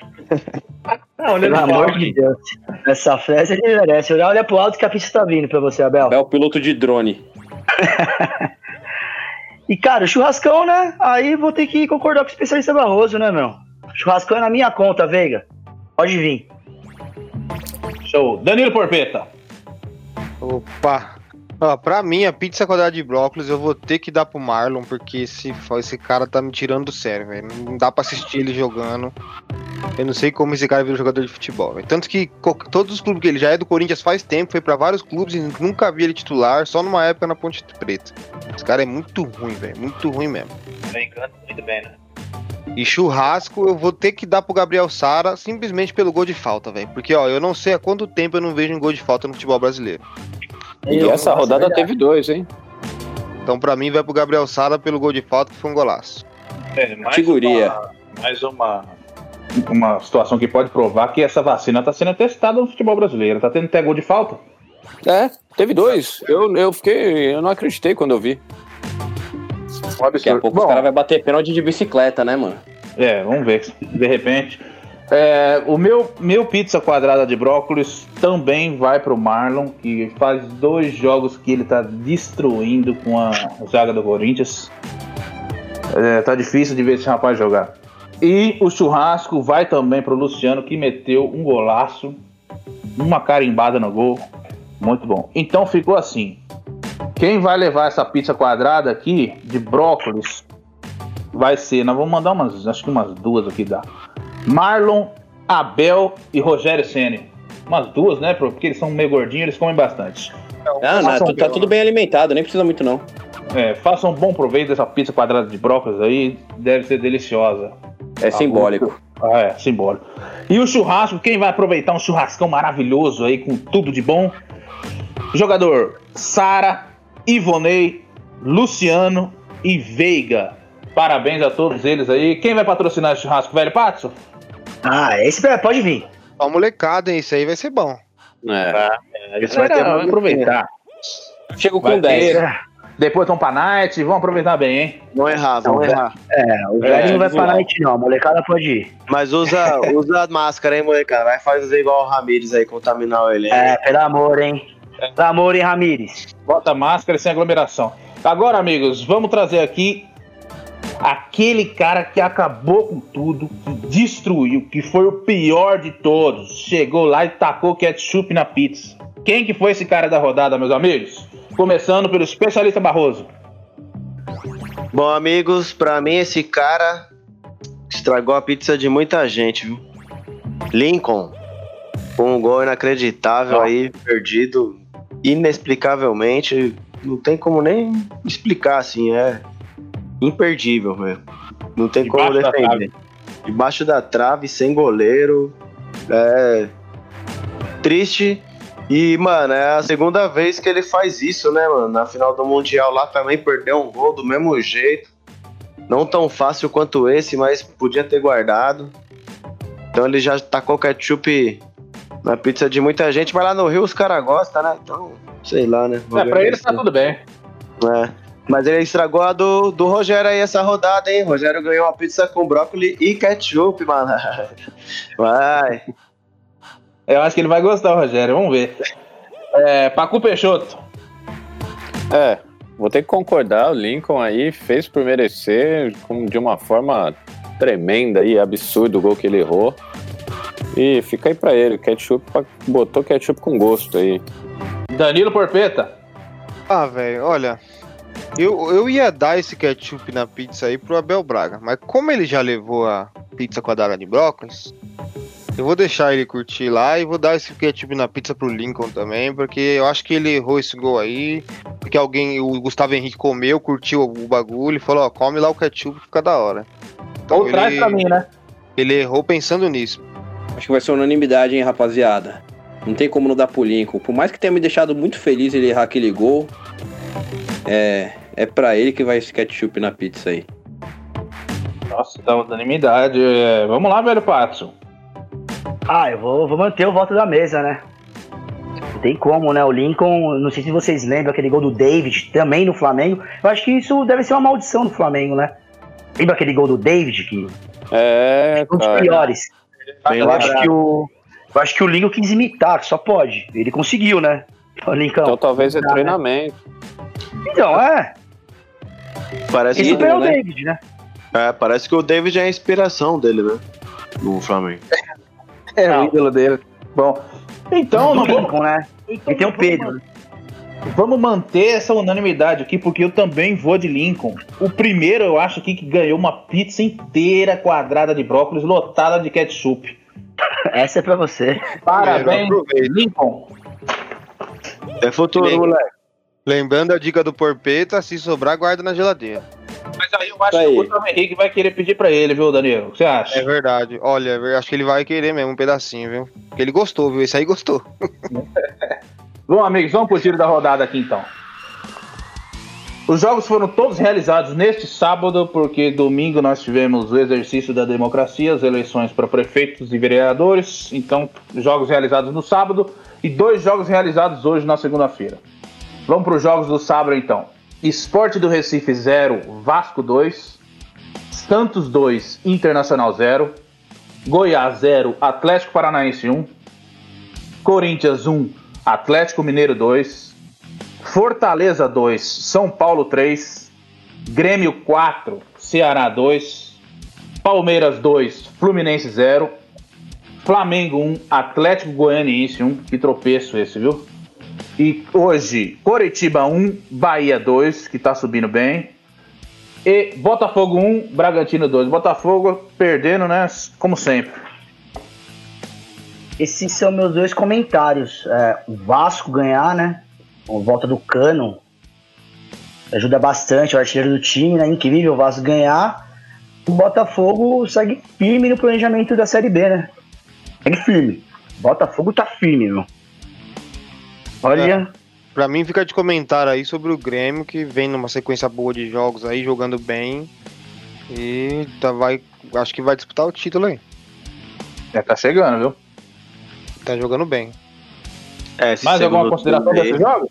Não, Pelo amor de Deus. Essa festa ele merece. Olha olha pro alto que a pizza tá vindo pra você, Abel. É o piloto de drone. E, cara, o churrascão, né? Aí vou ter que concordar com o especialista Barroso, né, meu? Churrascão é na minha conta, Veiga. Pode vir. Show. Danilo Porpeta. Opa! Ó, pra mim, a pizza quadrada de brócolis eu vou ter que dar pro Marlon, porque esse, esse cara tá me tirando do sério, velho. Não dá pra assistir ele jogando. Eu não sei como esse cara vira jogador de futebol, velho. Tanto que todos os clubes que ele já é do Corinthians faz tempo, foi pra vários clubes e nunca vi ele titular, só numa época na Ponte Preta. Esse cara é muito ruim, velho. Muito ruim mesmo. Brincando muito bem, né? E churrasco eu vou ter que dar pro Gabriel Sara simplesmente pelo gol de falta, velho. Porque, ó, eu não sei há quanto tempo eu não vejo um gol de falta no futebol brasileiro. E Eu- essa rodada verdade. teve dois, hein? Então, pra mim, vai pro Gabriel Sara pelo gol de falta, que foi um golaço. É, mais uma- mais uma, uma situação que pode provar que essa vacina está sendo testada no futebol brasileiro. Tá tendo até gol de falta? É, teve dois. Eu, eu fiquei. Eu não acreditei quando eu vi. Um Daqui a pouco os Bom, caras vão bater pênalti de bicicleta, né, mano? É, vamos ver. De repente. É, o meu, meu pizza quadrada de brócolis também vai pro Marlon, que faz dois jogos que ele tá destruindo com a zaga do Corinthians. É, tá difícil de ver esse rapaz jogar. E o churrasco vai também pro Luciano, que meteu um golaço, uma carimbada no gol. Muito bom. Então ficou assim. Quem vai levar essa pizza quadrada aqui de brócolis vai ser. Nós vamos mandar umas, acho que umas duas aqui dá. Marlon, Abel e Rogério Ceni. Umas duas, né? Porque eles são meio gordinhos, eles comem bastante. Ah, não, tu- tá tudo bem alimentado, nem precisa muito não. É, façam um bom proveito dessa pizza quadrada de brócolis aí, deve ser deliciosa. É simbólico. Ah, é, simbólico. E o churrasco, quem vai aproveitar um churrascão maravilhoso aí, com tudo de bom? Jogador Sara, Ivonei, Luciano e Veiga. Parabéns a todos eles aí. Quem vai patrocinar esse churrasco, velho Patso? Ah, esse pode vir. Ó, molecada, hein? Isso aí vai ser bom. É. Isso vai ter uma- aproveitar. Chego Vai com 10. ter. Depois vão pra night, vão aproveitar bem, hein? Vão errar, vão Não, errar. É, o É, velho não vai vamos pra night, não. A molecada pode ir. Mas usa, usa a máscara, hein, molecada? Vai fazer igual o Ramires aí, contaminar o elenco. É, pelo amor, hein? Pelo amor, hein, Ramires? Bota máscara e sem aglomeração. Agora, amigos, vamos trazer aqui aquele cara que acabou com tudo, que destruiu, que foi o pior de todos. Chegou lá e tacou ketchup na pizza. Quem que foi esse cara da rodada, meus amigos? Começando pelo especialista Barroso. Bom, amigos, pra mim esse cara estragou a pizza de muita gente, viu? Lincoln, com um gol inacreditável aí, perdido inexplicavelmente. Não tem como nem explicar, assim, é imperdível mesmo. Não tem como Debaixo da defender. Debaixo da trave, sem goleiro. É. Triste. E, mano, é a segunda vez que ele faz isso, né, mano? Na final do Mundial lá também perdeu um gol do mesmo jeito. Não tão fácil quanto esse, mas podia ter guardado. Então ele já tacou ketchup na pizza de muita gente, mas lá no Rio os caras gostam, né? Então, sei lá, né? É, pra eles tá tudo bem. É. Mas ele estragou a do, do Rogério aí essa rodada, hein? O Rogério ganhou uma pizza com brócolis e ketchup, mano. Vai. Eu acho que ele vai gostar, Rogério. Vamos ver. É, Pacu Peixoto. É, vou ter que concordar. O Lincoln aí fez por merecer de uma forma tremenda e absurda o gol que ele errou. E fica aí pra ele. Ketchup pra- botou ketchup com gosto aí. Danilo Porpeta. Ah, velho, olha. Eu, eu ia dar esse ketchup na pizza aí pro Abel Braga, mas como ele já levou a pizza quadrada de brócolis, eu vou deixar ele curtir lá e vou dar esse ketchup na pizza pro Lincoln também, porque eu acho que ele errou esse gol aí, porque alguém, o Gustavo Henrique comeu, curtiu o bagulho e falou, ó, come lá o ketchup que fica da hora. Então Ou traz ele, pra mim, né? ele errou pensando nisso. Acho que vai ser unanimidade, hein, rapaziada. Não tem como não dar pro Lincoln. Por mais que tenha me deixado muito feliz ele errar aquele gol, é, é pra ele que vai esse ketchup na pizza aí. Nossa, dá unanimidade. É, Vamos lá, velho Patson. Ah, eu vou, vou manter o voto da mesa, né? Não tem como, né? O Lincoln, não sei se vocês lembram aquele gol do David, também no Flamengo. Eu acho que isso deve ser uma maldição do Flamengo, né? Lembra aquele gol do David, que É, um dos cara. piores? Bem Eu acho que o. Eu acho que o Lincoln quis imitar, só pode. Ele conseguiu, né? O Lincoln. Então talvez é Tá, né? treinamento. Então, é. Parece Ele que, superou o né? David, né? é, parece que o David é a inspiração dele, né? No Flamengo. É o ídolo dele. Bom, então, não vamos, Lincoln, né? então E tem o vamos Pedro. man- Vamos manter essa unanimidade aqui, porque eu também vou de Lincoln. O primeiro, eu acho aqui, que ganhou uma pizza inteira quadrada de brócolis, lotada de ketchup. Essa é pra você. Parabéns. Lincoln. É futuro, moleque. Lembrando a dica do Porpeta, se sobrar, guarda na geladeira. Mas aí eu acho Isso que aí. o Gustavo Henrique vai querer pedir pra ele, viu, Danilo? O que você acha? É verdade. Olha, acho que ele vai querer mesmo um pedacinho, viu? Porque ele gostou, viu? Esse aí gostou. Bom, amigos, vamos pro giro da rodada aqui então. Os jogos foram todos realizados neste sábado, porque domingo nós tivemos o exercício da democracia, as eleições para prefeitos e vereadores. Então, jogos realizados no sábado e dois jogos realizados hoje na segunda-feira. Vamos para os jogos do sábado então. Esporte do Recife 0, Vasco 2. Santos 2, Internacional 0. Goiás 0, Atlético Paranaense 1. Corinthians 1, Atlético Mineiro 2. Fortaleza 2, São Paulo 3. Grêmio 4, Ceará 2. Palmeiras 2, Fluminense 0. Flamengo 1, Atlético Goianiense 1. Que tropeço esse, viu? E hoje, Coritiba 1, Bahia 2, que tá subindo bem. E Botafogo 1, Bragantino 2. Botafogo perdendo, né? Como sempre. Esses são meus dois comentários. É, o Vasco ganhar, né? Volta do Cano. Ajuda bastante o artilheiro do time, né? Incrível o Vasco ganhar. O Botafogo segue firme no planejamento da Série B, né? Segue firme. O Botafogo tá firme, meu. Olha, Pra mim, fica de comentário aí sobre o Grêmio, que vem numa sequência boa de jogos aí, jogando bem. E tá, vai, acho que vai disputar o título aí. É, tá chegando, viu? Tá jogando bem. É, Mais alguma consideração desse jogo?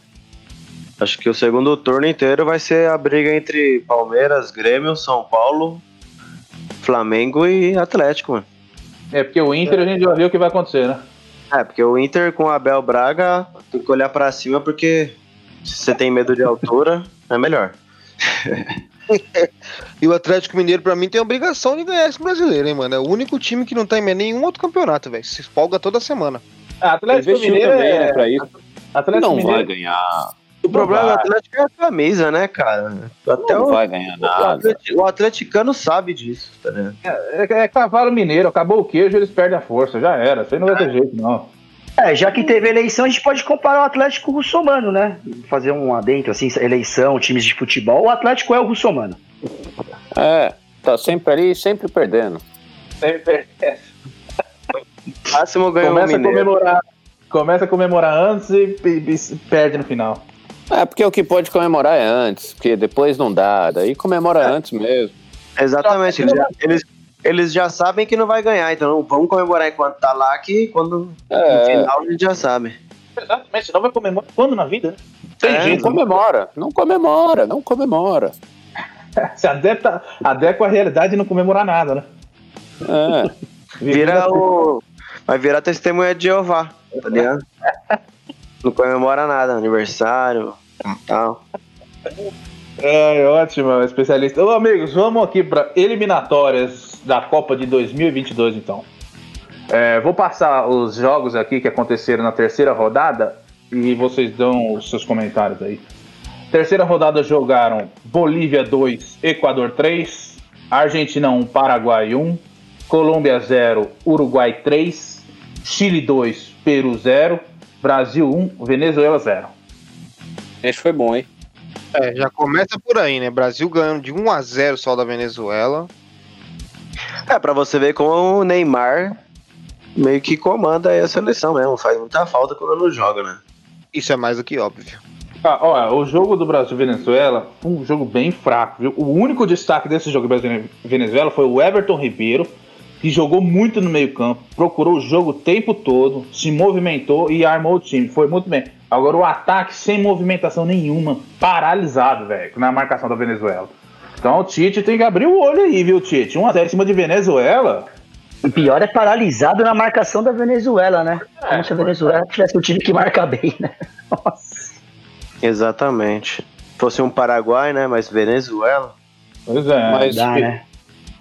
Acho que o segundo turno inteiro vai ser a briga entre Palmeiras, Grêmio, São Paulo, Flamengo e Atlético, mano. É, porque o Inter a gente já viu o que vai acontecer, né? É, porque o Inter com o Abel Braga tem que olhar pra cima porque se você tem medo de altura, é melhor. E o Atlético Mineiro, pra mim, tem a obrigação de ganhar esse brasileiro, hein, mano? É o único time que não tá em nenhum outro campeonato, velho. Se folga toda semana. Ah, Atlético Mineiro também, é... né, pra isso. Atlético Não Mineiro... vai ganhar. O problema do. Atlético é a camisa, né, cara? Até Não o, vai ganhar o, nada. o atleticano sabe disso, tá ligado? É, é cavalo mineiro, acabou o queijo, eles perdem a força, já era. Isso aí não vai ter jeito, não. É, já que teve eleição, a gente pode comparar o Atlético com o Russomano, né? Fazer um adentro, assim, eleição, times de futebol. O Atlético é o Russomano. É, tá sempre ali, sempre perdendo. Máximo ganhou o Começa a Mineiro. comemorar. Começa a comemorar antes e, e- e perde no final. É, porque o que pode comemorar é antes, porque depois não dá, daí comemora antes mesmo. Exatamente, eles já, eles, eles já sabem que não vai ganhar, então vamos comemorar enquanto tá lá, que quando no É, final a gente já sabe. Exatamente, senão vai comemorar quando na vida, né? Tem É, não jeito. comemora, não comemora, não comemora. Se adapta, adequa a realidade e não comemorar nada, né? É, Vira o. Vai virar testemunha de Jeová, tá ligado? Não comemora nada, aniversário tal. É, ótimo, especialista. Ô, amigos, vamos aqui para eliminatórias da Copa de 2022, então. É, vou passar os jogos aqui que aconteceram na terceira rodada e vocês dão os seus comentários aí. Terceira rodada jogaram Bolívia 2, Equador 3, Argentina 1, Paraguai 1, Colômbia 0, Uruguai 3, Chile 2, Peru 0, Brasil 1, Venezuela 0. Esse foi bom, hein? É, já começa por aí, né? Brasil ganhando de 1 a 0 só da Venezuela. É, pra você ver como o Neymar meio que comanda aí a seleção mesmo. Faz muita falta quando não joga, né? Isso é mais do que óbvio. Ah, olha, o jogo do Brasil e Venezuela foi um jogo bem fraco, viu? O único destaque desse jogo Brasil e Venezuela foi o Everton Ribeiro, que jogou muito no meio-campo, procurou o jogo o tempo todo, se movimentou e armou o time. Foi muito bem. Agora o ataque sem movimentação nenhuma, paralisado, velho, na marcação da Venezuela. Então o Tite tem que abrir o olho aí, viu, Tite? 1x0 em cima de Venezuela. O pior é paralisado na marcação da Venezuela, né? Como se a Venezuela tivesse o time que marca bem, né? Nossa. Exatamente. Fosse um Paraguai, né? Mas Venezuela. Pois é. Mas Dá, né?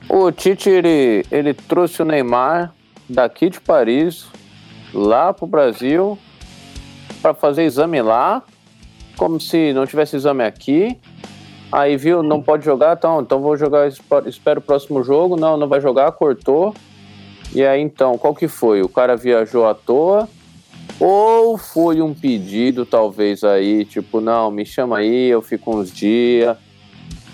o Tite, ele, ele trouxe o Neymar daqui de Paris lá pro Brasil para fazer exame lá, como se não tivesse exame aqui. Aí viu, não pode jogar, então, então vou jogar, espero o próximo jogo. Não, não vai jogar, cortou. E aí então, qual que foi? O cara viajou à toa? Ou foi um pedido, talvez aí, tipo, não, me chama aí, eu fico uns dias,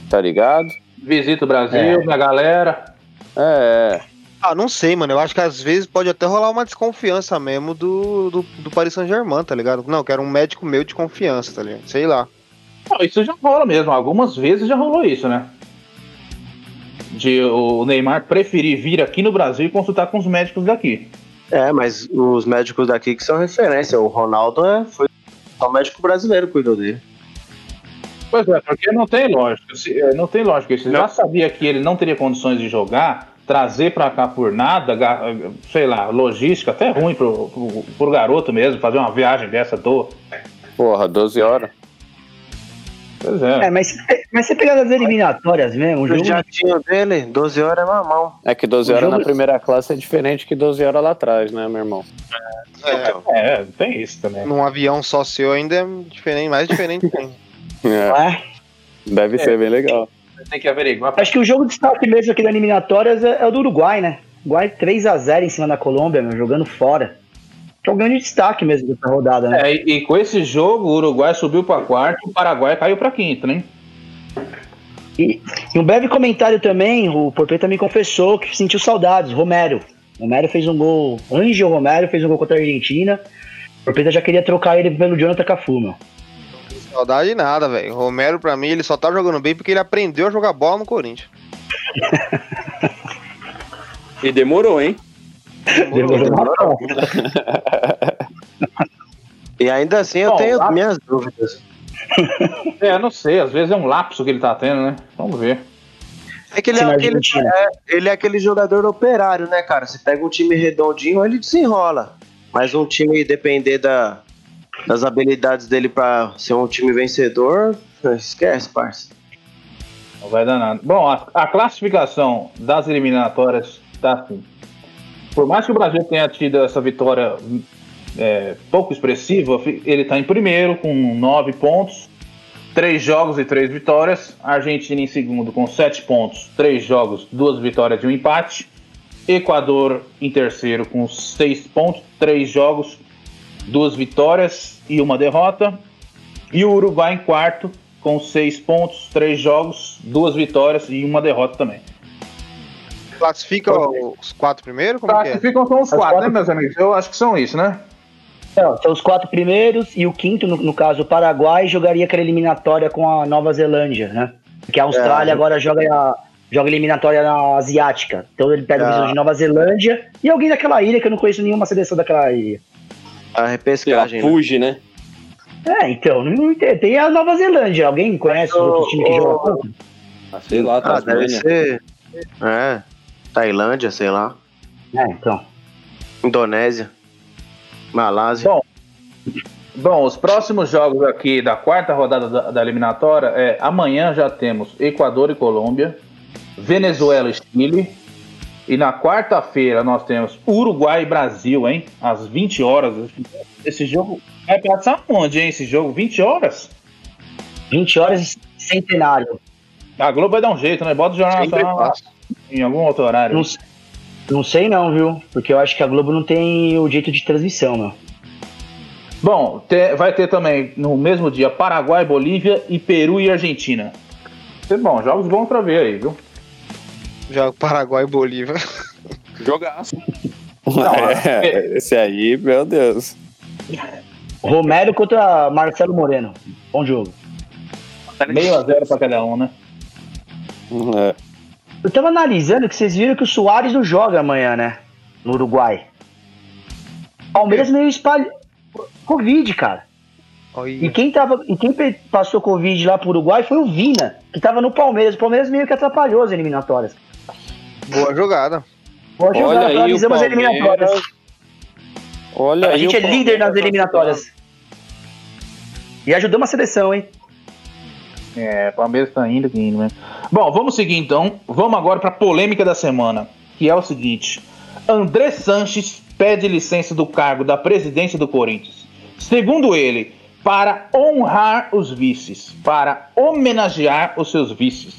tá ligado? Visita o Brasil, É. minha galera. É, Ah, não sei, mano. Eu acho que às vezes pode até rolar uma desconfiança mesmo do, do, do Paris Saint-Germain, tá ligado? Não, quero um médico meu de confiança, tá ligado? Sei lá. Não, isso já rola mesmo. Algumas vezes já rolou isso, né? De o Neymar preferir vir aqui no Brasil e consultar com os médicos daqui. É, mas os médicos daqui que são referência. O Ronaldo é, foi só o médico brasileiro que cuidou dele. Pois é, porque não tem lógica. Se- é, Não tem lógica. Você Não. já sabia que ele não teria condições de jogar, trazer pra cá por nada, sei lá, logística, até ruim pro, pro, pro garoto mesmo, fazer uma viagem dessa à toa. porra, 12 horas. Pois é. É, mas, mas você pegar as eliminatórias mesmo, o O jogo. jatinho dele, 12 horas é mamão. É que 12 O horas jogo- na primeira classe é diferente que 12 horas lá atrás, né, meu irmão? É, É, tem isso também. num avião só seu ainda é diferente, mais diferente ainda. É, não é? deve ser bem legal. Tem que averiguar. Acho que o jogo de destaque mesmo aqui da eliminatórias é, é o do Uruguai, né? Uruguai 3x0 em cima da Colômbia, meu, jogando fora. Que é o grande destaque mesmo dessa rodada, né? É, e, com esse jogo, o Uruguai subiu pra quarto, o Paraguai caiu pra quinto, né? E, e um breve comentário também, o Porpeta me confessou que sentiu saudades, Romero. Romero fez um gol, Ângel Romero fez um gol contra a Argentina. O Porpeta já queria trocar ele pelo Jonathan Cafu, meu. Saudade de nada, velho. Romero, pra mim, ele só tá jogando bem porque ele aprendeu a jogar bola no Corinthians. E demorou, hein? Demorou cota. E ainda assim eu Bom, tenho lá- minhas dúvidas. É, não sei, às vezes é um lapso que ele tá tendo, né? Vamos ver. É que ele Sim, é, aquele, é, ele é aquele jogador operário, né, cara? Você pega um time redondinho, ele desenrola. Mas um time depender da, das habilidades dele pra ser um time vencedor, esquece, parça. Não vai dar nada. Bom, a, a classificação das eliminatórias tá assim. Por mais que o Brasil tenha tido essa vitória é, pouco expressiva, ele tá em primeiro com nove pontos, três jogos e três vitórias. A Argentina em segundo com sete pontos, três jogos, duas vitórias e um empate. Equador em terceiro com seis pontos, três jogos, duas vitórias e uma derrota. E o Uruguai em quarto com seis pontos, três jogos, duas vitórias e uma derrota também. Classifica os quatro primeiros? Como que é? Classificam são os quatro, quatro- né, meus amigos? Eu acho que são isso, né? Não, são os quatro primeiros e o quinto, no, no caso, o Paraguai, jogaria aquela eliminatória com a Nova Zelândia, né? Porque a Austrália É. agora joga, a, joga eliminatória na asiática. Então ele pega É. o visão de Nova Zelândia e alguém daquela ilha, que eu não conheço nenhuma seleção daquela ilha. A repescagem. né? fuge, né? É, então, não entendo. Tem a Nova Zelândia. Alguém conhece Mas, outro time que ô, joga contra? Ah, sei lá, Ah, deve ser. É. Tailândia, sei lá. É, então. Indonésia. Malásia. Bom, Bom, os próximos jogos aqui da quarta rodada da, da eliminatória é amanhã já temos Equador e Colômbia, Venezuela e Chile. E na quarta-feira nós temos Uruguai e Brasil, hein? Às 20 horas. Esse jogo vai passar onde, hein? Esse jogo, 20 horas? 20 horas centenário. A Globo vai dar um jeito, né? Bota o Jornal Sempre Nacional passa. Em algum outro horário. Não, s- não sei não, viu? Porque eu acho que a Globo não tem o jeito de transmissão, meu. Bom, te- vai ter também no mesmo dia Paraguai, Bolívia e Peru e Argentina. Ser bom, jogos bons pra ver aí, viu? Já Paraguai e Bolívia. Jogaço. É, esse aí, meu Deus. Romero contra Marcelo Moreno. Bom jogo. Meio a zero pra cada um, né? É. Eu tava analisando que vocês viram que o Soares não joga amanhã, né? No Uruguai. Palmeiras meio espalha. Covid, cara. E Olha. quem, tava, e quem passou Covid lá pro Uruguai foi o Vina, que tava no Palmeiras. O Palmeiras meio que atrapalhou as eliminatórias. Boa jogada. Boa Olha jogada, aí o analisamos as eliminatórias. Olha A aí gente o é líder nas eliminatórias. E ajudamos a seleção, hein? É, Palmeiras tá indo, indo, né? Bom, vamos seguir então. Vamos agora pra polêmica da semana, que é o seguinte: André Sanches pede licença do cargo da presidência do Corinthians. Segundo ele, para honrar os vices, para homenagear os seus vices.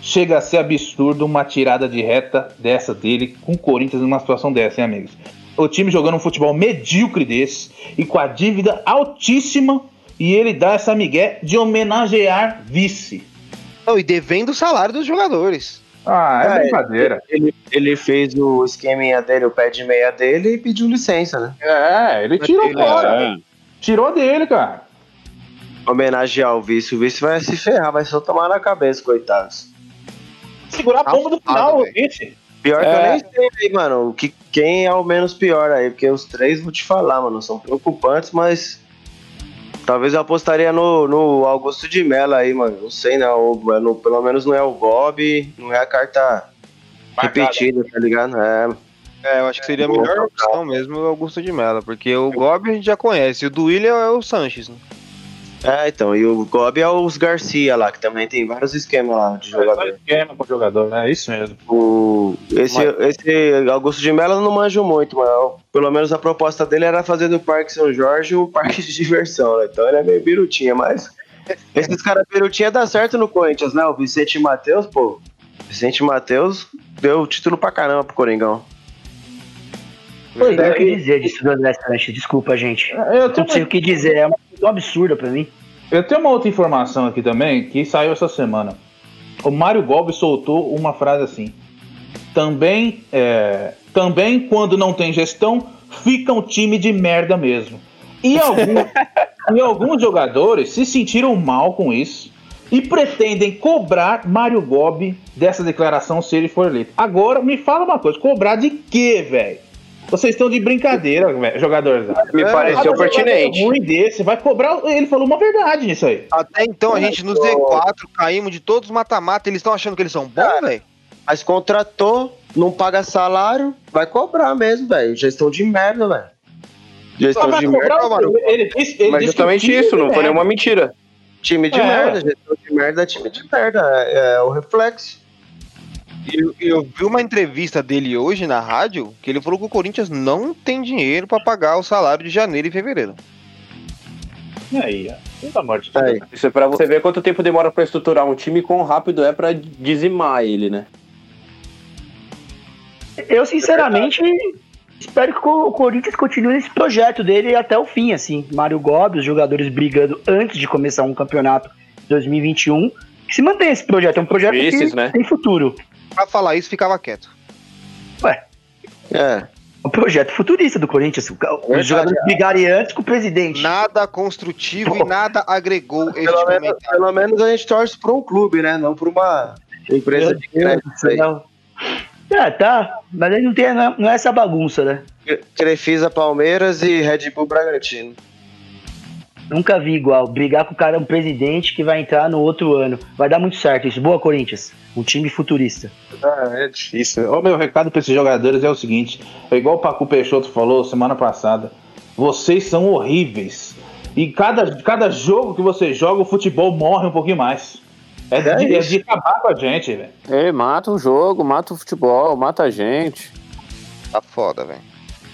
Chega a ser absurdo uma tirada de reta dessa dele com o Corinthians numa situação dessa, hein, amigos? O time jogando um futebol medíocre desse e com a dívida altíssima e ele dá essa migué de homenagear vice. Não, e devendo o salário dos jogadores. Ah, é, É, brincadeira. Ele, ele fez o esqueminha dele, o pé de meia dele e pediu licença, né? É, ele tirou Ele- fora. É. Tirou dele, cara. Homenagear o vice. O vice vai se ferrar, vai só tomar na cabeça, coitados. Segurar a bomba do final, velho. vice. Pior que É. eu nem sei mano, que, quem é o menos pior aí, porque os três vou te falar, mano, são preocupantes, mas talvez eu apostaria no, no Augusto de Mello aí, mano, não sei não, o- é no- pelo menos não é o Bob, não é a carta Marcada. repetida, tá ligado? É, É, eu acho que seria a melhor opção mesmo o Augusto de Mello, porque o Gobi a gente já conhece, o do William é o Sanches, né? É, então, e o Bob é os Garcia lá, que também tem vários esquemas lá de Só jogador. esquema com jogador, é isso mesmo. O, esse, esse Augusto de Mello não manjo muito, mas pelo menos a proposta dele era fazer do Parque São Jorge um parque de diversão, né? Então ele é meio birutinha, mas esses caras birutinha dá certo no Corinthians, né? O Vicente Matheus, pô, Vicente Matheus deu título pra caramba pro Coringão. Pois é, é, o que e- dizer disso do André Sanches. Desculpa, gente. Eu Não tenho, sei o que dizer. É uma absurda pra mim. eu tenho uma outra informação aqui também que saiu essa semana. O Mário Gobi soltou uma frase assim. Também, é, também quando não tem gestão, fica um time de merda mesmo. E, algum- e alguns jogadores se sentiram mal com isso e pretendem cobrar Mário Gobi dessa declaração se ele for eleito. Agora, me fala uma coisa: cobrar de quê, velho? Vocês estão de brincadeira, jogadores. Me É, pareceu pertinente. ruim desse, vai cobrar. Ele falou uma verdade nisso aí. Até então a gente no Z4 caímos de todos os mata-mata, eles estão achando que eles são bons, velho? Mas contratou, não paga salário, vai cobrar mesmo, velho. Gestão de merda, velho. Gestão de merda, o- mano. ele disse, ele Mas justamente isso, não é foi nenhuma mentira. Time de É. merda, gestão de merda é time de merda. É, é o reflexo. Eu, eu vi uma entrevista dele hoje na rádio que ele falou que o Corinthians não tem dinheiro pra pagar o salário de janeiro e fevereiro. Aí, ó. Pelo amor de Deus. Aí. Isso é pra você ver quanto tempo demora pra estruturar um time e quão rápido é pra dizimar ele, né? Eu, sinceramente, espero que o Corinthians continue nesse projeto dele até o fim, assim. Mário Gobi, os jogadores brigando antes de começar um campeonato 2021. Que se mantenha esse projeto. É um projeto Vices, que né? tem futuro. Pra falar isso, ficava quieto. Ué, É. é um projeto futurista do Corinthians. Os jogadores brigarem antes com o presidente. Nada construtivo e nada agregou este Pelo menos, comentário. pelo menos a gente torce pra um clube, né? Não pra uma empresa de crédito. aí. Não. É, tá. Mas aí não, tem, é- não é essa bagunça, né? Crefisa Palmeiras e Red Bull Bragantino. Nunca vi igual. Brigar com o cara, um presidente que vai entrar no outro ano. Vai dar muito certo isso. Boa, Corinthians. Um time futurista. Ah, é difícil. O meu recado pra esses jogadores é o seguinte: é igual o Paco Peixoto falou semana passada. Vocês são horríveis. E cada, cada jogo que você joga, o futebol morre um pouquinho mais. É, É de, é isso. de acabar com a gente, velho. Ei, mata o jogo, mata o futebol, mata a gente. Tá foda, velho.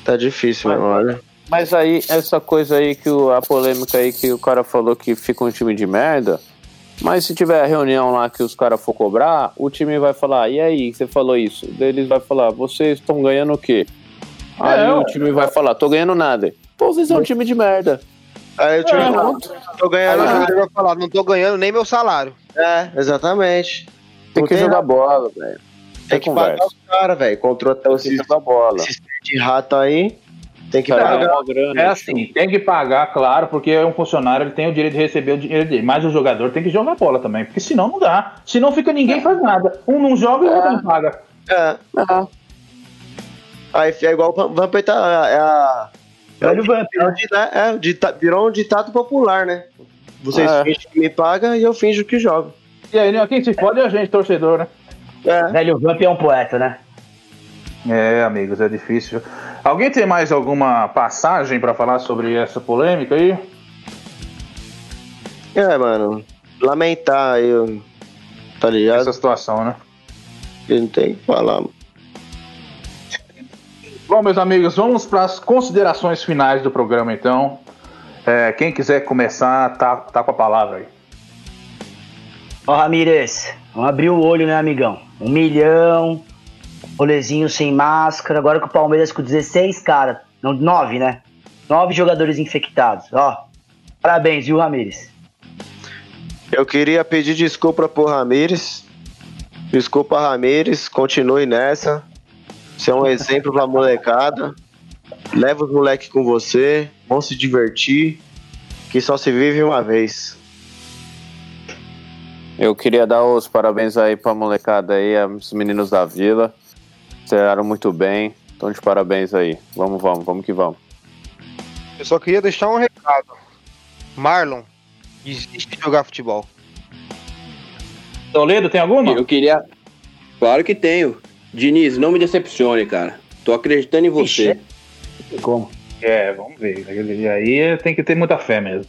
Tá difícil, Mas- meu, olha. Mas aí, essa coisa aí que o, a polêmica aí que o cara falou que fica um time de merda, Mas se tiver a reunião lá que os caras for cobrar, o time vai falar, e aí, você falou isso? Daí Eles vai falar, vocês estão ganhando o quê? Aí É, o time vai falar, tô ganhando nada. Pô, vocês são um time de merda. Aí o time É, fala, tô ganhando. Aí o jogador vai falar, não tô ganhando nem meu salário. É, exatamente. Tem Não que tem jogar nada. bola, velho. Tem que pagar conversa. os caras, velho. Tem que esses, jogar bola. esses de rato aí. Tem que pagar. é uma grana. É assim, tem que pagar, claro, porque é um funcionário, ele tem o direito de receber o dinheiro dele. Mas o jogador tem que jogar bola também, porque senão não dá. Senão fica ninguém faz nada. Um não joga e o outro não paga. É. Aí é igual o Vampeta. É a. É o, Vamp, é di- é, dita- virou um ditado popular, né? Vocês É. fingem que me pagam e eu finjo que jogo. E aí, né, quem se fode é a gente, torcedor, né? É. Velho Vamp é um poeta, né? É, amigos, é difícil. Alguém tem mais alguma passagem pra falar sobre essa polêmica aí? É, mano. Lamentar aí, eu- tá ligado? Essa situação, né? Não tem o que falar. mano. Bom, meus amigos, vamos para as considerações finais do programa, então. É, quem quiser começar, tá, tá com a palavra aí. Ó, Ramírez, vamos abrir o olho, né, amigão? Um milhão, rolezinho sem máscara. Agora com o Palmeiras com 16 caras, não, 9, né? 9 jogadores infectados. Ó, parabéns, viu, Ramírez? Eu queria pedir desculpa pro Ramires. Desculpa, Ramires. Continue nessa. Você é um exemplo pra molecada. Leva os moleques com você. Vão se divertir. Que só se vive uma vez. Eu queria dar os parabéns aí pra molecada aí, os meninos da vila. Treinaram muito bem. Então de parabéns aí. Vamos, vamos, vamos que vamos. Eu só queria deixar um recado. Marlon, desiste de jogar futebol. Toledo, tem alguma? Eu queria. Claro que tenho. Diniz, não me decepcione, cara. Tô acreditando em você. Ixi. Como? É, vamos ver. E aí tem que ter muita fé mesmo.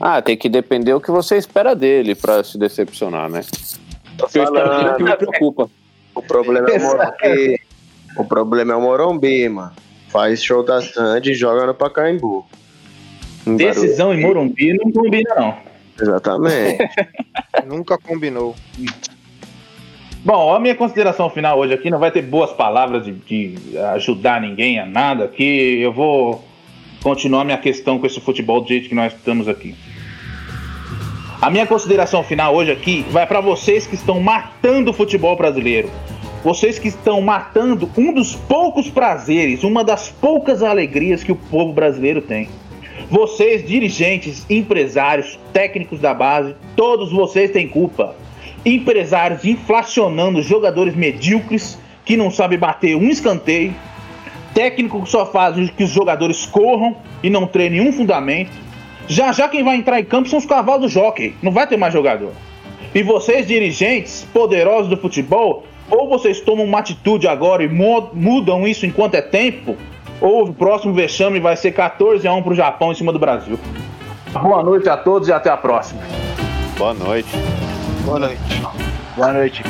Ah, tem que depender o que você espera dele pra se decepcionar, né? Tô Eu espero que falando. não me preocupa. O problema é o Morumbi. O problema é o Morumbi, mano. Faz show da Sandy e joga no Pacaembu. Em Decisão em Morumbi não combina, não. Exatamente. Nunca combinou. Bom, a minha consideração final hoje aqui não vai ter boas palavras de, de ajudar ninguém a nada, aqui eu vou continuar minha questão com esse futebol do jeito que nós estamos aqui. A minha consideração final hoje aqui vai para vocês que estão matando o futebol brasileiro. Vocês que estão matando um dos poucos prazeres, uma das poucas alegrias que o povo brasileiro tem. Vocês, dirigentes, empresários, técnicos da base, todos vocês têm culpa. Empresários inflacionando jogadores medíocres que não sabem bater um escanteio. Técnico que só faz que os jogadores corram e não treinem nenhum fundamento. Já já quem vai entrar em campo são os cavalos do jockey. Não vai ter mais jogador. E vocês, dirigentes poderosos do futebol, ou vocês tomam uma atitude agora e mudam isso enquanto é tempo, ou o próximo vexame vai ser 14 a 1 pro Japão em cima do Brasil. Boa noite a todos e até a próxima. Boa noite. Boa noite. Boa noite.